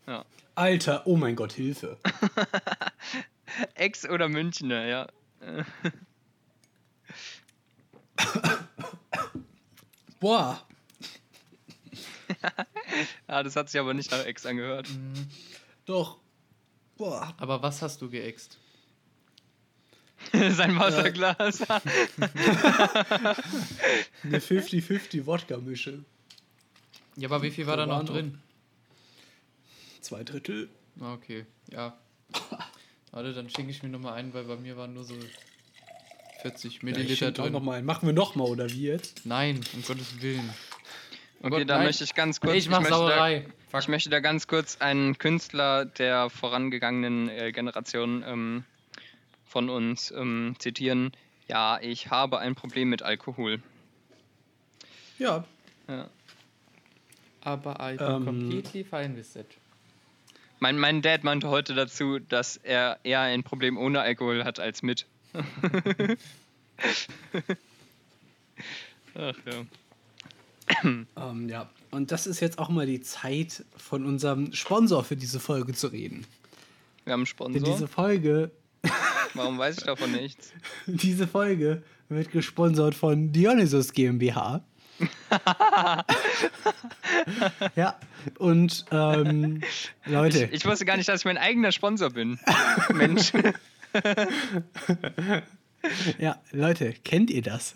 Ja. Alter, oh mein Gott, Hilfe. [LAUGHS] Ex oder Münchner, ja. Boah. Ah, das hat sich aber nicht nach Ex angehört. Doch. Boah. Aber was hast du geäxt? [LAUGHS] Sein Wasserglas. [LAUGHS] Eine 50-50 Wodka-Mische. Ja, aber wie viel war da noch drin? Zwei Drittel. Ah, Okay, ja. [LAUGHS] Warte, dann schenke ich mir nochmal ein, weil bei mir waren nur so 40 Ja, ich Milliliter auch drin. noch mal ein. Machen wir noch mal, oder wie jetzt? Nein, um Gottes Willen. Okay, Gott, da nein. möchte ich ganz kurz. ich mach möchte da, Sauerei. ich möchte da ganz kurz einen Künstler der vorangegangenen äh, Generation ähm, von uns ähm, zitieren. Ja, ich habe ein Problem mit Alkohol. Ja. Ja. Aber I Ähm. completely fine with it. Mein, mein Dad meinte heute dazu, dass er eher ein Problem ohne Alkohol hat als mit. Ach ja. Ähm, ja. Und das ist jetzt auch mal die Zeit, von unserem Sponsor für diese Folge zu reden. Wir haben einen Denn Sponsor. diese Folge, [LAUGHS] Warum weiß ich davon nichts? [LAUGHS] diese Folge wird gesponsert von Dionysus GmbH. [LAUGHS] ja, und ähm, Leute, Ich wusste gar nicht, dass ich mein eigener Sponsor bin. [LAUGHS] Mensch. ja, Leute, kennt ihr das?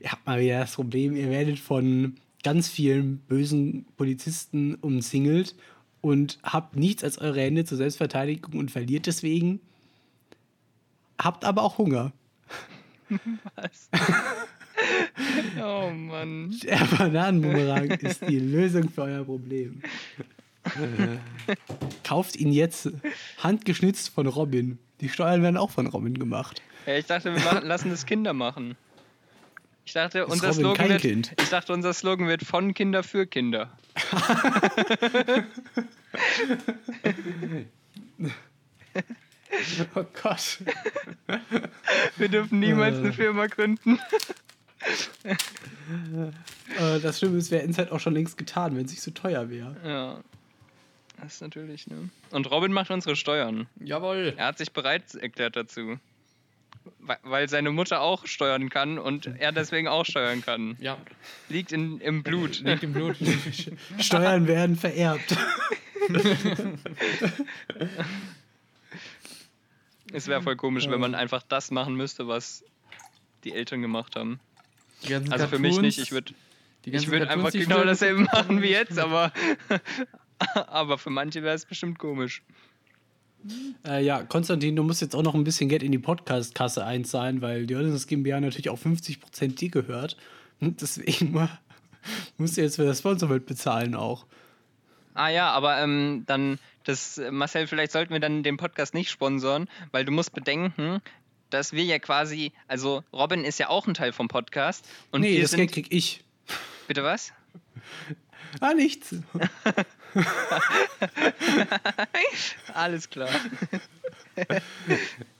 Ihr habt mal wieder das Problem, ihr werdet von ganz vielen bösen Polizisten umzingelt und habt nichts als eure Hände zur Selbstverteidigung und verliert deswegen. Habt aber auch Hunger. [LAUGHS] Was? [LAUGHS] oh Mann. Der Bananenboomerang ist die Lösung für euer Problem. Kauft ihn jetzt handgeschnitzt von Robin. Die Steuern werden auch von Robin gemacht. Ja, ich dachte, wir machen, lassen das Kinder machen. Ich dachte, Ist unser Robin Slogan wird, Kind? ich dachte, unser Slogan wird von Kinder für Kinder. [LAUGHS] Oh Gott. Wir dürfen niemals Äh. eine Firma gründen. [LAUGHS] Äh, das Schlimme ist, wir hätten es halt auch schon längst getan, wenn es nicht so teuer wäre. Ja. Das ist natürlich, ne? Und Robin macht unsere Steuern. Jawohl. Er hat sich bereit erklärt dazu. Weil- Weil seine Mutter auch steuern kann und er deswegen auch steuern kann. Ja, Liegt in, im Blut. [LAUGHS] liegt im Blut. [LAUGHS] Steuern werden vererbt. Es wäre voll komisch, wenn man einfach das machen müsste, was die Eltern gemacht haben. Die ganzen Also für mich Cartoons- nicht. Ich würde die ich würd Cartoons, einfach die genau dasselbe machen wie jetzt, aber, [LAUGHS] aber für manche wäre es bestimmt komisch. Äh, ja, Konstantin, du musst jetzt auch noch ein bisschen Geld in die Podcast-Kasse einzahlen, weil Dionysus GmbH natürlich auch 50% dir gehört. Und deswegen mal- [LAUGHS] musst du jetzt für das Sponsorbild bezahlen auch. Ah ja, aber ähm, dann, das, Marcel, vielleicht sollten wir dann den Podcast nicht sponsoren, weil du musst bedenken, dass wir ja quasi, also Robin ist ja auch ein Teil vom Podcast. Und nee, wir das Geld krieg ich. Bitte was? [LAUGHS] Ah, nichts. [LAUGHS] Alles klar.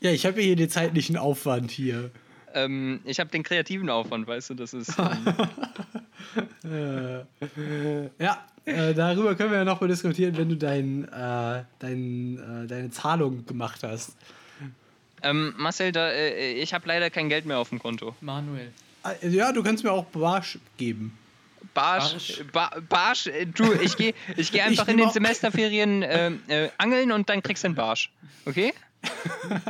Ja, ich habe hier den zeitlichen Aufwand hier. ähm, ich habe den kreativen Aufwand, weißt du, das ist. [LAUGHS] Ähm, Ja, äh, darüber können wir ja noch mal diskutieren, wenn du dein, äh, dein, äh, deine Zahlung gemacht hast. Ähm, Marcel, da, äh, ich habe leider kein Geld mehr auf dem Konto. Manuel. Äh, Ja, du kannst mir auch Barsch geben. Barsch, ba Barsch, äh, du, ich gehe ich geh [LAUGHS] einfach Ich in den Semesterferien äh, äh, angeln und dann kriegst du einen Barsch. Okay?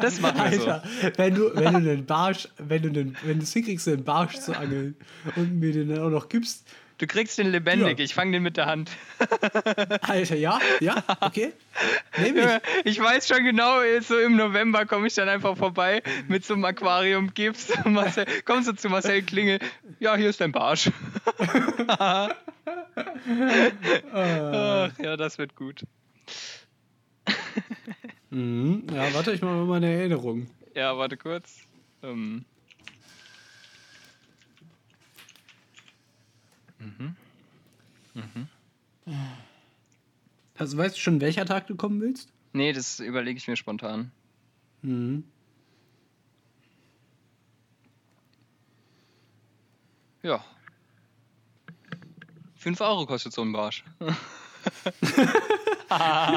Das [LAUGHS] machen wir so. Alter, wenn du, wenn du einen Barsch, wenn du den, wenn du es hinkriegst, einen Barsch zu angeln und mir den dann auch noch gibst, Du kriegst den lebendig, Ja. ich fange den mit der Hand. [LAUGHS] Alter, ja, ja, okay. Nehm ich. Ich weiß schon genau, so im November komme ich dann einfach vorbei mit so einem Aquarium, gibst du Marcel, kommst du zu Marcel Klingel, ja, hier ist dein Barsch. Ach, [LAUGHS] ja, das wird gut. Mhm. Ja, warte, ich mache mal eine Erinnerung. Ja, warte kurz. Ähm. Also weißt du schon, welcher Tag du kommen willst? Nee, das überlege ich mir spontan. Mhm. Ja. 5 Euro kostet so ein Barsch. [LAUGHS] Ah,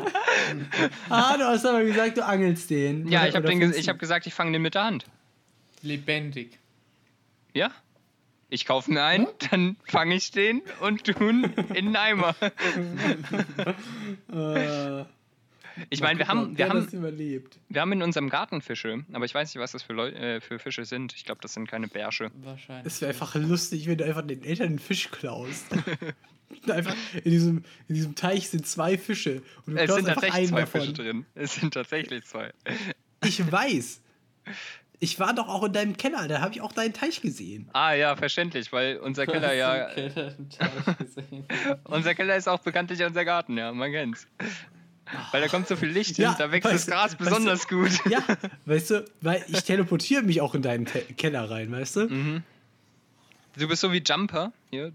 du hast aber gesagt, du angelst den. Ja, Oder- ich habe ge hab gesagt, ich fange den mit der Hand. Lebendig. Ja? Ich kaufe mir einen, dann fange ich den und tun in den Eimer. Äh, Ich meine, wir haben, wir, haben, wir haben in unserem Garten Fische, aber ich weiß nicht, was das für, Leu äh, für Fische sind. Ich glaube, das sind keine Bärsche. Wahrscheinlich. Es wäre einfach lustig, wenn du einfach den Eltern einen Fisch klaust. [LAUGHS] [LAUGHS] einfach in diesem, in diesem Teich sind zwei Fische und du Es klaust sind einfach tatsächlich einen zwei davon. Fische drin. Es sind tatsächlich zwei. Ich weiß. [LAUGHS] Ich war doch auch in deinem Keller, da habe ich auch deinen Teich gesehen. Ah ja, verständlich, weil unser Keller ja. Hast du im Keller einen Teich gesehen? [LAUGHS] Unser Keller ist auch bekanntlich unser Garten, ja, man kennt's. Weil da kommt so viel Licht Ja, hin, da wächst das weißt du- Gras weißt du- besonders gut. Ja, [LAUGHS] weißt du, weil ich teleportiere mich auch in deinen Te Keller rein, weißt du? Mhm. Du bist so wie Jumper, hier.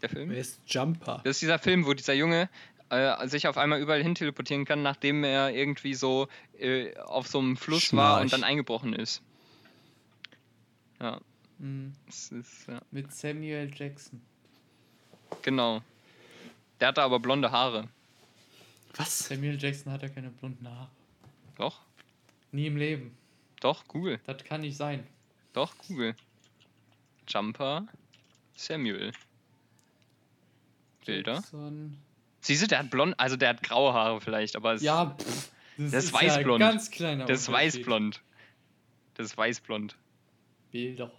Der Film? Wer ist Jumper? Das ist dieser Film, wo dieser Junge äh, sich auf einmal überall hin teleportieren kann, nachdem er irgendwie so äh, auf so einem Fluss war Schnarch. und dann eingebrochen ist. Ja, Mhm. ist, ja, Mit Samuel Jackson. genau. Der hatte aber blonde Haare. Was? Samuel Jackson hat ja keine blonden Haare. Doch, Nie im Leben. doch, Google. Das kann nicht sein. Doch, Google. Jumper Samuel. Bilder. Jackson. Siehst du, der hat blond, also der hat graue Haare vielleicht, aber es, Ja, pff, Das ist ja ein weißblond. ganz kleiner das ist weißblond. Das ist weißblond. Bilder.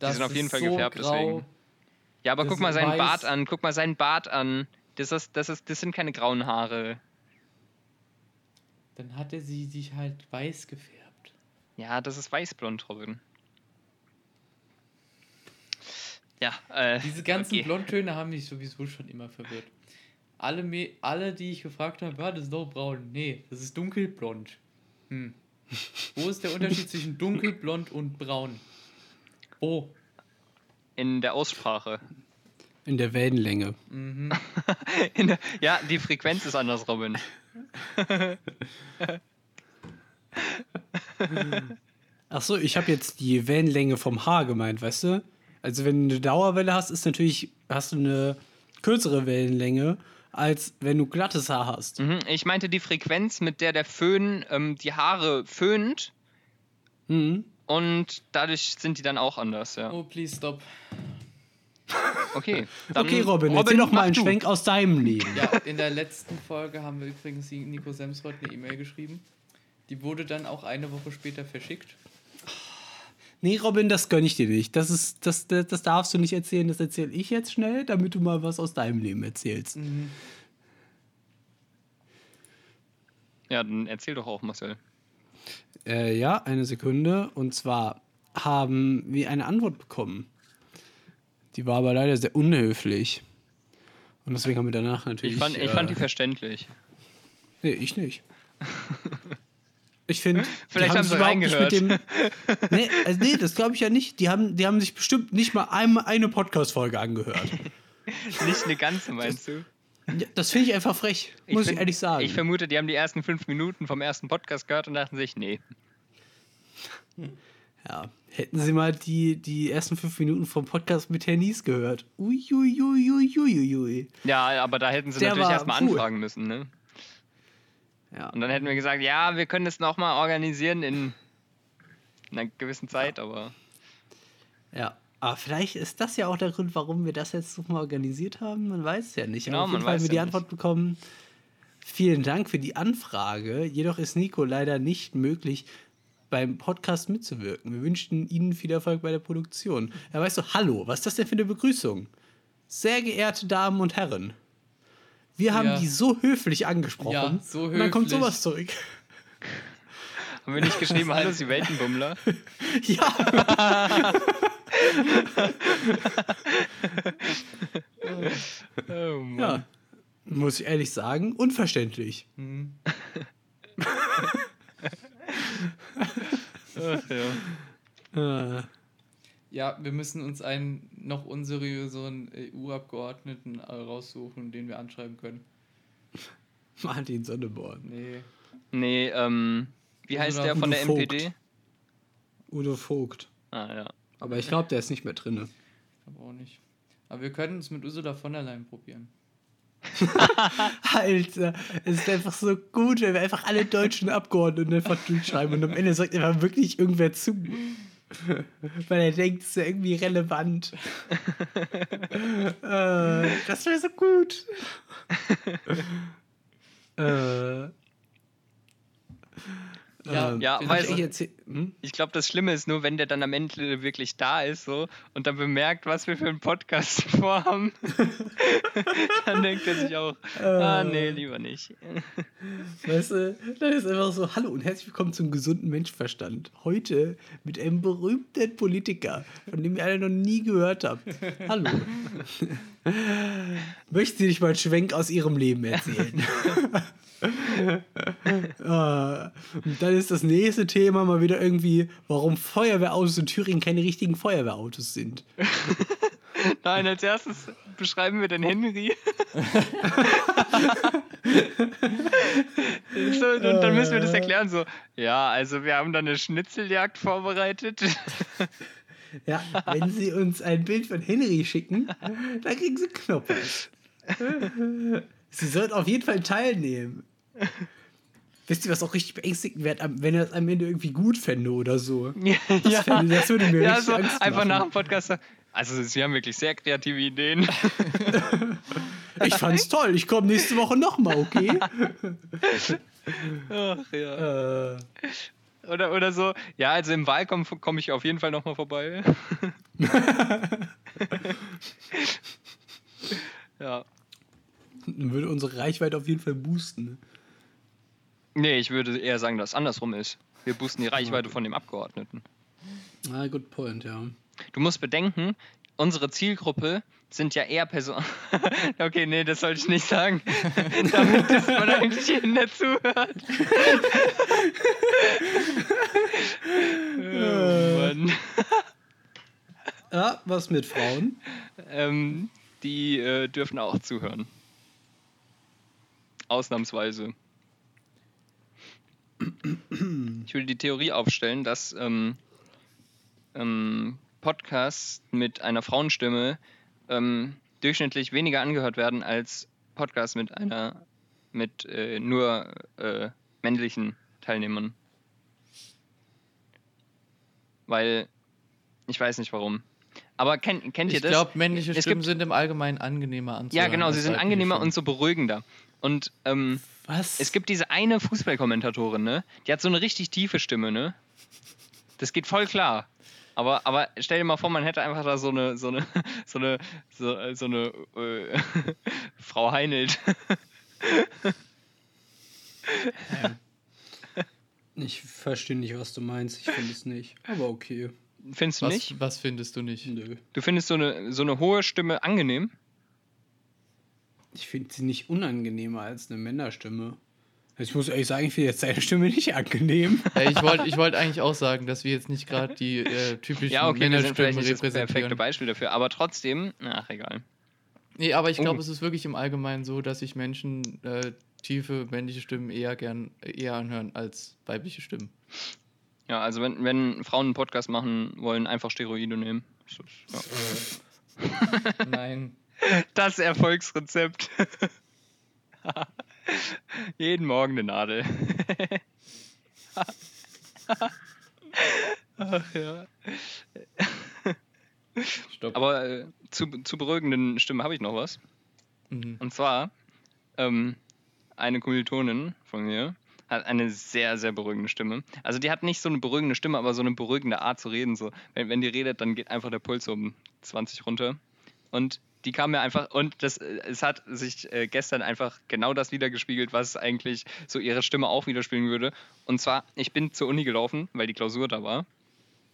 sind auf jeden ist Fall gefärbt, deswegen. Ja, aber Das guck mal ist seinen weiß. Bart an, guck mal seinen Bart an. Das, ist, das, ist, das sind keine grauen Haare. Dann hat er sie sich halt weiß gefärbt. Ja, das ist weißblond, Robin. Ja, äh. Diese ganzen okay. Blondtöne haben mich sowieso schon immer verwirrt. Alle, Me alle die ich gefragt habe, ja, das ist doch braun. Nee, das ist dunkelblond. Hm. Wo ist der Unterschied [LAUGHS] zwischen dunkelblond und braun? Oh, In der Aussprache. In der Wellenlänge. mhm. [LAUGHS] In der, ja, die Frequenz ist anders, Robin. [LAUGHS] Ach so, ich habe jetzt die Wellenlänge vom Haar gemeint, weißt du? Also wenn du eine Dauerwelle hast, ist natürlich hast du eine kürzere Wellenlänge, als wenn du glattes Haar hast. Mhm, ich meinte die Frequenz, mit der der Föhn ähm, die Haare föhnt Mhm. und dadurch sind die dann auch anders, ja. Oh, please stop. Okay. [LAUGHS] Dann, Okay, Robin, erzähl doch mal einen du. Schwenk aus deinem Leben. Ja, in der letzten Folge haben wir übrigens Nico Semsrott eine E-Mail geschrieben. Die wurde dann auch eine Woche später verschickt. Nee, Robin, das gönn ich dir nicht. Das, ist, das, das, das darfst du nicht erzählen, das erzähle ich jetzt schnell, damit du mal was aus deinem Leben erzählst. Ja, dann erzähl doch auch, Marcel. Äh, ja, eine Sekunde. Und zwar haben wir eine Antwort bekommen. Die war aber leider sehr unhöflich. Und deswegen haben wir danach natürlich. Ich fand, ich fand die äh, verständlich. Nee, ich nicht. [LAUGHS] Ich finde, Vielleicht haben sie mit dem. Nee, also nee das glaube ich ja nicht. Die haben, die haben sich bestimmt nicht mal einmal eine Podcast-Folge angehört. [LAUGHS] Nicht eine ganze, meinst du? Das finde ich einfach frech, muss ich, find- ehrlich sagen. Ich vermute, die haben die ersten fünf Minuten vom ersten Podcast gehört und dachten sich, nee. ja, hätten sie mal die, die ersten fünf Minuten vom Podcast mit Herrn Nies gehört. Uiuiuiuiui. Ja, aber da hätten sie Der natürlich erstmal cool. anfragen müssen, ne? Ja. Und dann hätten wir gesagt, ja, wir können es nochmal organisieren in einer gewissen Zeit, aber Ja, aber vielleicht ist das ja auch der Grund, warum wir das jetzt nochmal organisiert haben. Man weiß es ja nicht. Genau, aber auf jeden Fall haben wir die ja Antwort bekommen. Vielen Dank für die Anfrage. Jedoch ist Nico leider nicht möglich, beim Podcast mitzuwirken. Wir wünschen Ihnen viel Erfolg bei der Produktion. Ja, weißt du, hallo, was ist das denn für eine Begrüßung? Sehr geehrte Damen und Herren, wir haben Ja. die so höflich angesprochen. Ja, so Und dann kommt höflich. sowas zurück. [LAUGHS] haben wir nicht geschrieben, hallo, Sie Weltenbummler? [LAUGHS] ja, Oh Mann. ja, muss ich ehrlich sagen, unverständlich. [LAUGHS] Ach, ja. Ja, wir müssen uns einen noch unseriöseren EU-Abgeordneten äh, raussuchen, den wir anschreiben können. [LAUGHS] Martin Sonneborn. Nee. Nee, ähm, wie heißt Oder der von Udo der Vogt. NPD? Udo Vogt. Ah, ja. Aber ich glaube, der ist nicht mehr drinne. Aber auch nicht. Aber wir können es mit Ursula von der Leyen probieren. [LAUGHS] Alter, es ist einfach so gut, wenn wir einfach alle deutschen Abgeordneten einfach durchschreiben und am Ende sagt einfach wirklich irgendwer zu. [LAUGHS] Weil er denkt, es ist ja irgendwie relevant. [LAUGHS] äh, das wäre so gut. [LAUGHS] äh, Ja, Ähm, ja, weißt ich hm? Ich glaube, das Schlimme ist nur, wenn der dann am Ende wirklich da ist so und dann bemerkt, was wir für einen Podcast [LAUGHS] vorhaben. [LAUGHS] dann denkt er sich auch, ah nee, lieber nicht. [LAUGHS] Weißt du, dann ist einfach so, hallo und herzlich willkommen zum gesunden Menschverstand. Heute mit einem berühmten Politiker, von dem ihr alle noch nie gehört habt. Hallo. Möchten Sie nicht mal einen Schwenk aus Ihrem Leben erzählen? [LAUGHS] Ah, und dann ist das nächste Thema mal wieder irgendwie, warum Feuerwehrautos in Thüringen keine richtigen Feuerwehrautos sind. [LAUGHS] Nein, als erstes beschreiben wir den Henry. [LAUGHS] so, und dann müssen wir das erklären so, ja, also wir haben da eine Schnitzeljagd vorbereitet. Ja, wenn Sie uns ein Bild von Henry schicken, dann kriegen Sie Knoppers. Sie sollten auf jeden Fall teilnehmen. [LAUGHS] Wisst ihr, was auch richtig beängstigend wäre, wenn er es am Ende irgendwie gut fände oder so? Das, fände, das würde mir ja, richtig so Angst einfach nach machen. dem Podcast. sagen, Also, sie haben wirklich sehr kreative Ideen. [LAUGHS] Ich fand's toll, ich komme nächste Woche nochmal, okay? Ach ja. äh, Oder, oder so, ja, also im Wahlkampf komme ich auf jeden Fall nochmal vorbei. [LAUGHS] ja. dann würde unsere Reichweite auf jeden Fall boosten. Nee, ich würde eher sagen, dass es andersrum ist. Wir boosten die Reichweite von dem Abgeordneten. Ah, good point, ja. Du musst bedenken, unsere Zielgruppe sind ja eher Personen. [LAUGHS] okay, nee, das sollte ich nicht sagen. [LAUGHS] Damit ist man eigentlich jeden, der zuhört. [LAUGHS] oh, Mann. Ja, was mit Frauen? Ähm, die äh, dürfen auch zuhören. Ausnahmsweise. Ich würde die Theorie aufstellen, dass ähm, ähm, Podcasts mit einer Frauenstimme ähm, durchschnittlich weniger angehört werden als Podcasts mit einer mit äh, nur äh, männlichen Teilnehmern. Weil ich weiß nicht warum. Aber kennt, kennt ihr Ich das? glaube, männliche Es Stimmen gibt- sind im Allgemeinen angenehmer anzuhören. Ja, genau, sie sind angenehmer und so beruhigender. Und ähm, Was? es gibt diese eine Fußballkommentatorin, ne? Die hat so eine richtig tiefe Stimme, ne? Das geht voll klar. Aber, aber stell dir mal vor, man hätte einfach da so eine, so eine, [LAUGHS] so eine, so, so eine äh, [LAUGHS] Frau Heinelt. Ich verstehe nicht, was du meinst. Ich finde es nicht. Aber okay. Findest du was, nicht? was findest du nicht? Nö. Du findest so eine, so eine hohe Stimme angenehm? Ich finde sie nicht unangenehmer als eine Männerstimme. Also Ich muss ehrlich sagen, ich finde jetzt deine Stimme nicht angenehm. [LAUGHS] Äh, ich wollte ich wollt eigentlich auch sagen, dass wir jetzt nicht gerade die äh, typischen Ja, okay, wir sind Männerstimmen das perfekte. Beispiel dafür, aber trotzdem, ach egal. Nee, aber ich glaube, Oh. es ist wirklich im Allgemeinen so, dass sich Menschen äh, tiefe männliche Stimmen eher gern eher anhören als weibliche Stimmen. Ja, also wenn, wenn Frauen einen Podcast machen wollen, einfach Steroide nehmen. Ja. Nein. [LAUGHS] Das Erfolgsrezept. [LAUGHS] Jeden Morgen eine Nadel. Ach ja. Stopp. Aber äh, zu, zu beruhigenden Stimmen habe ich noch was. Mhm. Und zwar, ähm, eine Kommilitonin von mir hat eine sehr, sehr beruhigende Stimme. Also die hat nicht so eine beruhigende Stimme, aber so eine beruhigende Art zu reden. So. Wenn, wenn die redet, dann geht einfach der Puls um 20 runter. Und die kam mir einfach, und das, äh, es hat sich äh, gestern einfach genau das wiedergespiegelt, was eigentlich so ihre Stimme auch widerspiegeln würde. Und zwar, ich bin zur Uni gelaufen, weil die Klausur da war.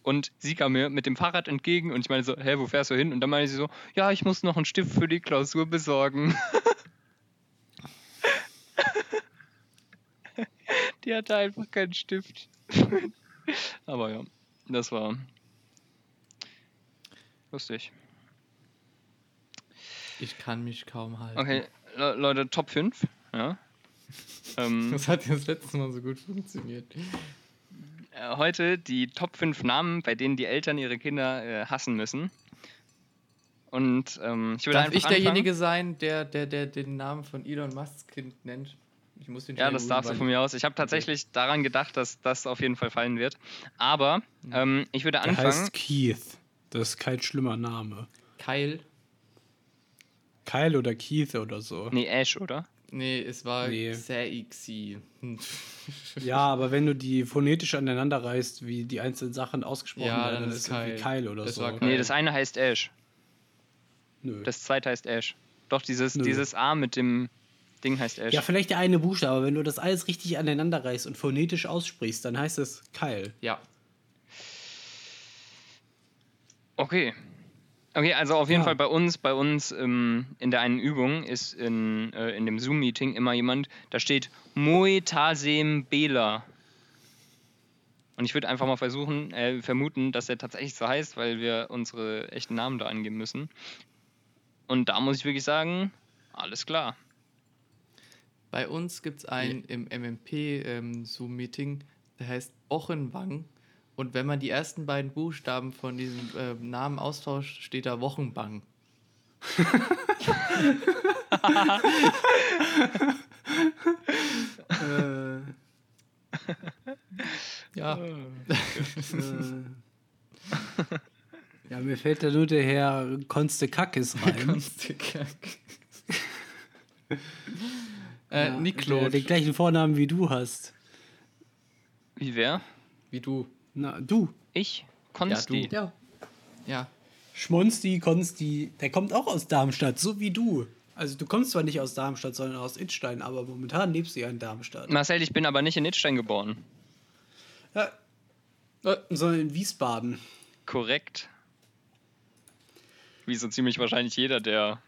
Und sie kam mir mit dem Fahrrad entgegen und ich meine so, hä, wo fährst du hin? Und dann meinte sie so, ja, ich muss noch einen Stift für die Klausur besorgen. [LAUGHS] die hatte einfach keinen Stift. [LAUGHS] Aber ja, das war lustig. Ich kann mich kaum halten. Okay, Le Leute, Top 5. Ja. [LAUGHS] Ähm, Das hat ja das letzte Mal so gut funktioniert. äh, heute die Top 5 Namen, bei denen die Eltern ihre Kinder äh, hassen müssen. Und ähm, ich würde Darf einfach ich anfangen. derjenige sein, der, der, der den Namen von Elon Musks Kind nennt? Ich muss den Ja, das darfst du von mir aus. Ich habe tatsächlich daran gedacht, dass das auf jeden Fall fallen wird. Aber ähm, ich würde Der anfangen. heißt Keith. Das ist kein schlimmer Name. Kyle. Kyle oder Keith oder so. Nee, Ash, oder? Nee, es war Nee. Xi. Hm. [LAUGHS] Ja, aber wenn du die phonetisch aneinander reißt, wie die einzelnen Sachen ausgesprochen Ja, werden, dann dann ist irgendwie Keil. Keil oder Das so. Keil. Nee, das eine heißt Ash. Nö. Das zweite heißt Ash. Doch, dieses, Nö. dieses A mit dem Ding heißt Ash. ja, vielleicht der eine Buchstabe, aber wenn du das alles richtig aneinander reißt und phonetisch aussprichst, dann heißt es Keil. Ja. Okay. Okay, also auf jeden Ja. Fall bei uns, bei uns ähm, in der einen Übung ist in, äh, in dem Zoom-Meeting immer jemand, da steht Moetasem Bela. Und ich würde einfach mal versuchen, äh, vermuten, dass er tatsächlich so heißt, weil wir unsere echten Namen da angeben müssen. Und da muss ich wirklich sagen, alles klar. Bei uns gibt es einen im MMP-Zoom-Meeting, der heißt Ochenwang. Und wenn man die ersten beiden Buchstaben von diesem ähm, Namen austauscht, steht da Wochenbang. äh, Ja. äh, ja, mir fällt da nur der Herr Konste Kackes rein. [LAUGHS] äh, Ja, Niklo. Der den gleichen Vornamen wie du hast. Wie wer? Wie du. Na, du. Ich? Konsti. Ja, Ja. Schmonsti, Konsti, der kommt auch aus Darmstadt, so wie du. Also du kommst zwar nicht aus Darmstadt, sondern aus Idstein, aber momentan lebst du ja in Darmstadt. Marcel, ich bin aber nicht in Idstein geboren. Ja. Äh, Sondern in Wiesbaden. Korrekt. Wie so ziemlich wahrscheinlich jeder, der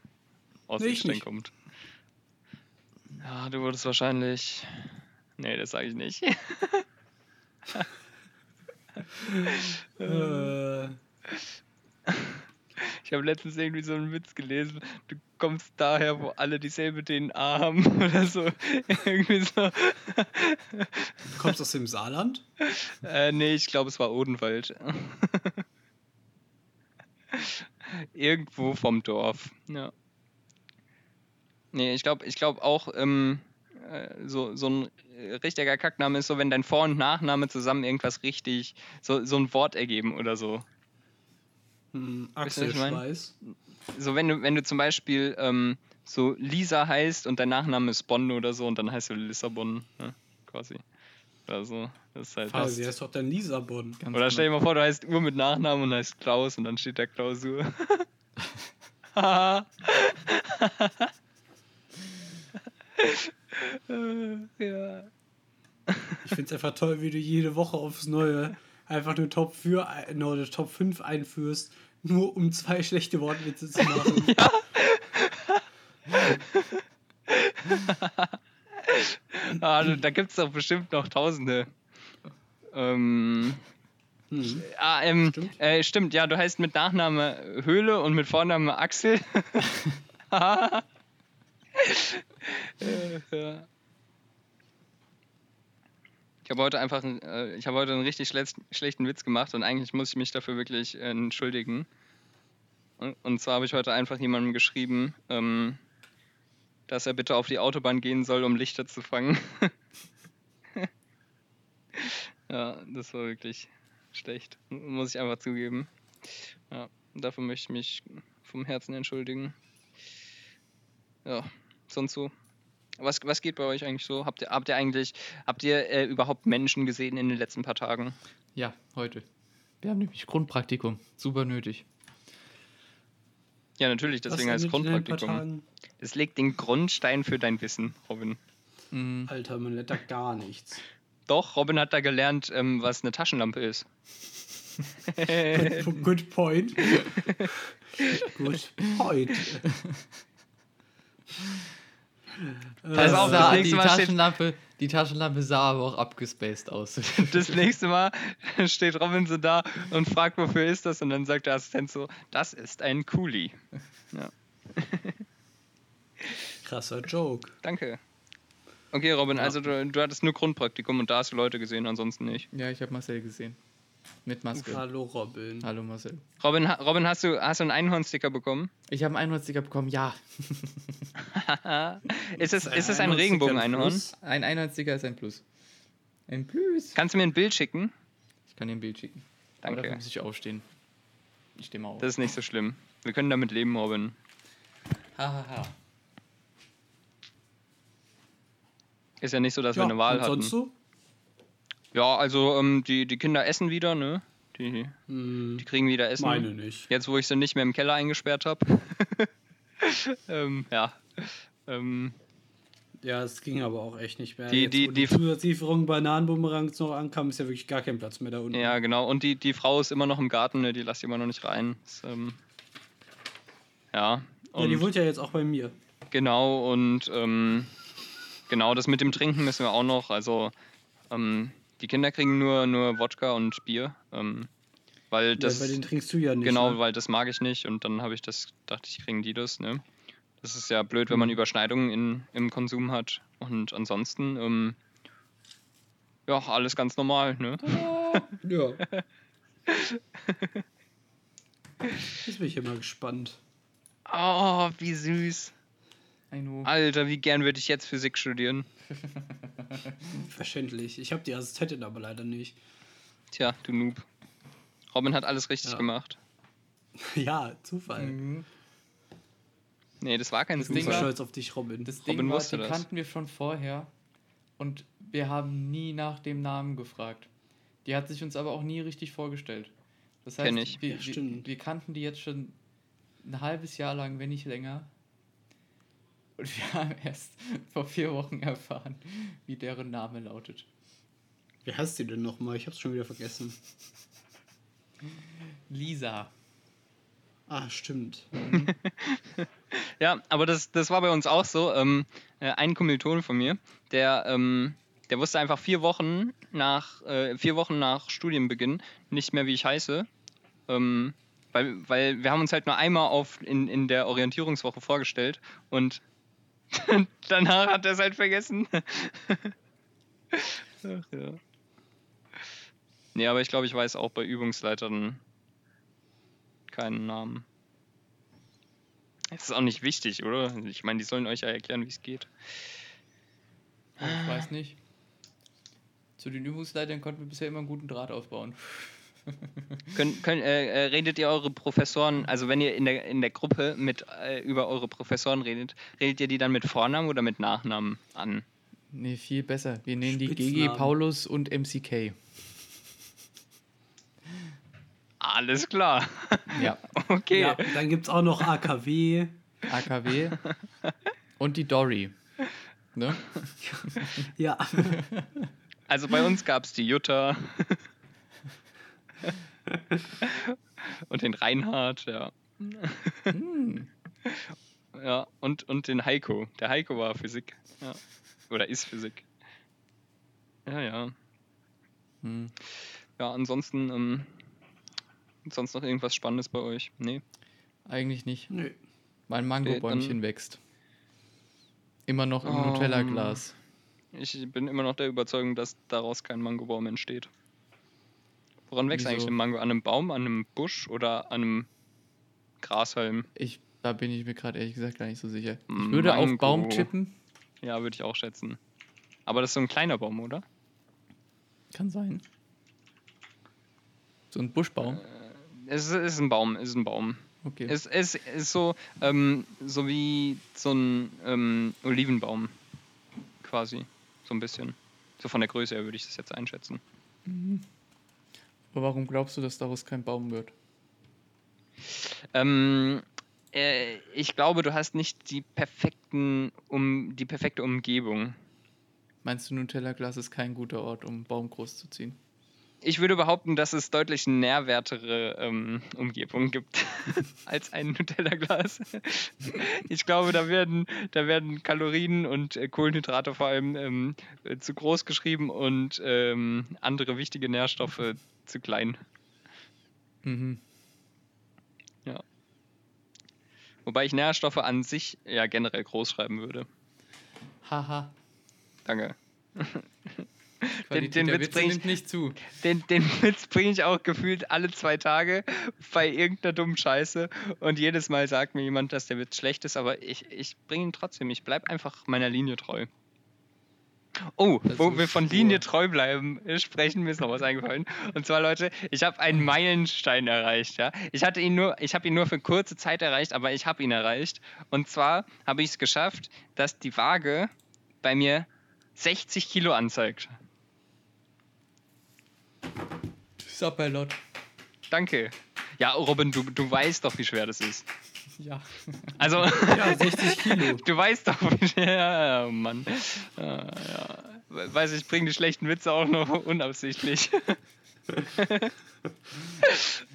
aus Nee, nicht. kommt. Ja, du wurdest wahrscheinlich. Nee, das sage ich nicht. [LAUGHS] [LAUGHS] Äh, Ich habe letztens irgendwie so einen Witz gelesen. Du kommst daher, wo alle dieselbe DNA haben [LAUGHS] oder so. irgendwie so. du kommst aus dem Saarland? Äh, nee, ich glaube, es war Odenwald. Irgendwo vom Dorf. Ja. Nee, ich glaube ich glaub auch, ähm, äh, so, so ein äh, richtiger Kackname ist so, wenn dein Vor- und Nachname zusammen irgendwas richtig, so, so ein Wort ergeben oder so. Hm, Weißt du, was ich mein? Achselschweiß. So, wenn du, wenn du zum Beispiel ähm, so Lisa heißt und dein Nachname ist Bonn oder so und dann heißt du Lissabon, ne? quasi. Oder so. Das ist halt. Ah, sie heißt doch dann Lisabon. Ganz Oder stell dir genau. mal vor, du heißt Uhr mit Nachnamen und heißt Klaus und dann steht da Klausur. [LAUGHS] [LAUGHS] [LAUGHS] ja. Ich finde es einfach toll, wie du jede Woche aufs Neue einfach nur Top 4, ein- oder Top 5 einführst, nur um zwei schlechte Wortwitze zu machen. [LAUGHS] Ah, da- da gibt es doch bestimmt noch Tausende. Ähm, Hm. ah, ähm, Stimmt. Äh, stimmt, ja, du heißt mit Nachname Höhle und mit Vorname Axel. [LAUGHS] [LAUGHS] [LAUGHS] Äh. Ich habe heute einfach, äh, ich habe heute einen richtig schlecht, schlechten Witz gemacht und eigentlich muss ich mich dafür wirklich äh, entschuldigen. Und, zwar habe ich heute einfach jemandem geschrieben, ähm, dass er bitte auf die Autobahn gehen soll, um Lichter zu fangen. [LAUGHS] ja, das war wirklich schlecht, muss ich einfach zugeben. Ja, dafür möchte ich mich vom Herzen entschuldigen. Ja, sonst so. Was, was geht bei euch eigentlich so? Habt ihr, habt ihr eigentlich, habt ihr äh, überhaupt Menschen gesehen in den letzten paar Tagen? Ja, heute. Wir haben nämlich Grundpraktikum. Super nötig. Ja, natürlich, deswegen heißt Grundpraktikum. Es legt den Grundstein für dein Wissen, Robin. Mhm. Alter, man lernt da gar nichts. Doch, Robin hat da gelernt, ähm, was eine Taschenlampe ist. Good, good point. [LAUGHS] good point. [LAUGHS] Pass Äh, auf, das die, nächste Mal steht- Taschenlampe, die Taschenlampe sah aber auch abgespaced aus. [LAUGHS] Das nächste Mal [LAUGHS] steht Robin so da und fragt, wofür ist das? Und dann sagt der Assistent so, das ist ein Kuli. Ja, [LAUGHS] Krasser Joke. danke. Okay, Robin, Ja. also du, du hattest nur Grundpraktikum und da hast du Leute gesehen, ansonsten nicht. ja, ich habe Marcel gesehen. Mit Maske. Hallo Robin. Hallo Marcel. Robin, ha- Robin hast du hast du einen Einhornsticker bekommen? Ich habe einen Einhornsticker bekommen, ja. [LAUGHS] ist es, ist es ein ein Regenbogen-Einhorn? Plus? Ein Einhornsticker ist ein Plus. Ein Plus. Kannst du mir ein Bild schicken? Ich kann dir ein Bild schicken. Aber Danke. dafür muss ich aufstehen. Ich stehe mal auf. Das ist nicht so schlimm. Wir können damit leben, Robin. Hahaha. Ist ja nicht so, dass wir eine Wahl hatten. sonst so? Ja, also ähm, die, die Kinder essen wieder, ne? Die, Hm, die kriegen wieder Essen. meine nicht. Jetzt, wo ich sie nicht mehr im Keller eingesperrt habe. [LAUGHS] ähm, ja. Ähm, Ja, es ging aber auch echt nicht mehr. Die- Jetzt, die- wo die- Zusatzlieferung Bananenbumerangs noch ankam, ist ja wirklich gar kein Platz mehr da unten. ja, genau. Und die, die Frau ist immer noch im Garten, ne? Die lasst immer noch nicht rein. Ist, ähm, ja. ja, die Und wohnt ja jetzt auch bei mir. genau, und ähm, genau, das mit dem Trinken müssen wir auch noch. Also, ähm, die Kinder kriegen nur, nur Wodka und Bier. Ähm, weil das. ja, bei den trinkst du ja nicht. Genau, ne? weil das mag ich nicht und dann habe ich das, dachte ich, kriegen die das, ne? Das ist ja blöd, wenn man Mhm. Überschneidungen in, im Konsum hat. Und ansonsten, ähm, ja, alles ganz normal, ne? Ja. [LAUGHS] Jetzt bin ich immer gespannt. Oh, wie süß. I know. Alter, wie gern würde ich jetzt Physik studieren. [LAUGHS] Verständlich. Ich habe die Assistentin aber leider nicht. Tja, du Noob. Robin hat alles richtig Ja. gemacht. [LAUGHS] Ja, Zufall. Mhm. Nee, das war kein Das Ich bin Ding so war- stolz auf dich, Robin. Das Robin Ding war, wusste die das. kannten wir schon vorher und wir haben nie nach dem Namen gefragt. Die hat sich uns aber auch nie richtig vorgestellt. Das heißt, Kenn ich. Wir, Ja, wir, stimmt. wir kannten die jetzt schon ein halbes Jahr lang, wenn nicht länger. Und wir haben erst vor vier Wochen erfahren, wie deren Name lautet. Wie heißt sie denn nochmal? Ich hab's schon wieder vergessen. Lisa. Ah, stimmt. [LAUGHS] Ja, aber das, das war bei uns auch so. Ähm, äh, ein Kommilton von mir, der, ähm, der wusste einfach vier Wochen nach äh, vier Wochen nach Studienbeginn nicht mehr, wie ich heiße. Ähm, weil, weil wir haben uns halt nur einmal auf in, in der Orientierungswoche vorgestellt und [LAUGHS] danach hat er es halt vergessen. Ach, ja. Nee, aber ich glaube, ich weiß auch bei Übungsleitern keinen Namen. Das ist auch nicht wichtig, oder? Ich meine, die sollen euch ja erklären, wie es geht. Ich weiß nicht. Zu den Übungsleitern konnten wir bisher immer einen guten Draht aufbauen. Könnt, könnt, äh, äh, redet ihr eure Professoren, also wenn ihr in der, in der Gruppe mit äh, über eure Professoren redet, redet ihr die dann mit Vornamen oder mit Nachnamen an? Nee, viel besser. Wir nennen die GG. Paulus und MCK. Alles klar. Ja. [LAUGHS] Okay. Ja, dann gibt's auch noch AKW. AKW und die Dory. Ne? Ja. Also bei uns gab es die Jutta. [LAUGHS] und den Reinhard, ja. Hm. Ja, und, und den Heiko. Der Heiko war Physik. Ja. Oder ist Physik. Ja, ja. Hm. Ja, ansonsten, ähm, sonst noch irgendwas Spannendes bei euch? Nee. Eigentlich nicht. Nö. Mein Mangobäumchen wächst. Immer noch im Oh. Nutella-Glas. Ich bin immer noch der Überzeugung, dass daraus kein Mangobaum entsteht. Woran wächst Wieso? eigentlich ein Mango? An einem Baum, an einem Busch oder an einem Grashalm? Ich, da bin ich mir gerade ehrlich gesagt gar nicht so sicher. Ich würde auf Mango. Baum tippen. Ja, würde ich auch schätzen. Aber das ist so ein kleiner Baum, oder? Kann sein. So ein Buschbaum. Es ist, es ist ein Baum, es ist ein Baum. Okay. Es, es ist so, ähm, so wie so ein ähm, Olivenbaum. Quasi. So ein bisschen. So von der Größe her würde ich das jetzt einschätzen. Aber warum glaubst du, dass daraus kein Baum wird? Ähm, äh, ich glaube, du hast nicht die perfekten, um die perfekte Umgebung. Meinst du, Nutella-Glas ist kein guter Ort, um einen Baum groß zu ziehen? Ich würde behaupten, dass es deutlich nährwertere ähm, Umgebungen gibt [LAUGHS] als ein Nutella-Glas. Ich glaube, da werden, da werden Kalorien und äh, Kohlenhydrate vor allem ähm, äh, zu groß geschrieben und ähm, andere wichtige Nährstoffe zu klein. Mhm. Wobei ich Nährstoffe an sich ja generell groß schreiben würde. Haha. Danke. Den der Witz bring ich- nicht zu. Den, den [LAUGHS] Witz bringe ich auch gefühlt alle zwei Tage bei irgendeiner dummen Scheiße und jedes Mal sagt mir jemand, dass der Witz schlecht ist, aber ich, ich bringe ihn trotzdem. Ich bleibe einfach meiner Linie treu. Oh, Das wo wir von stur. Linie treu bleiben, äh, sprechen, mir ist noch was eingefallen. Und zwar, Leute, ich habe einen Meilenstein erreicht. Ja? Ich hatte ihn nur, ich habe ihn nur für kurze Zeit erreicht, aber ich habe ihn erreicht. Und zwar habe ich es geschafft, dass die Waage bei mir 60 Kilo anzeigt. Sapperlot. Danke. Ja, Robin, du, du weißt doch, wie schwer das ist. Ja. Also, Ja, 60 Kilo. [LAUGHS] du weißt doch, wie schwer. Ja, ja, Mann. Ja, ja. Weiß ich, bringe die schlechten Witze auch noch unabsichtlich. [LAUGHS]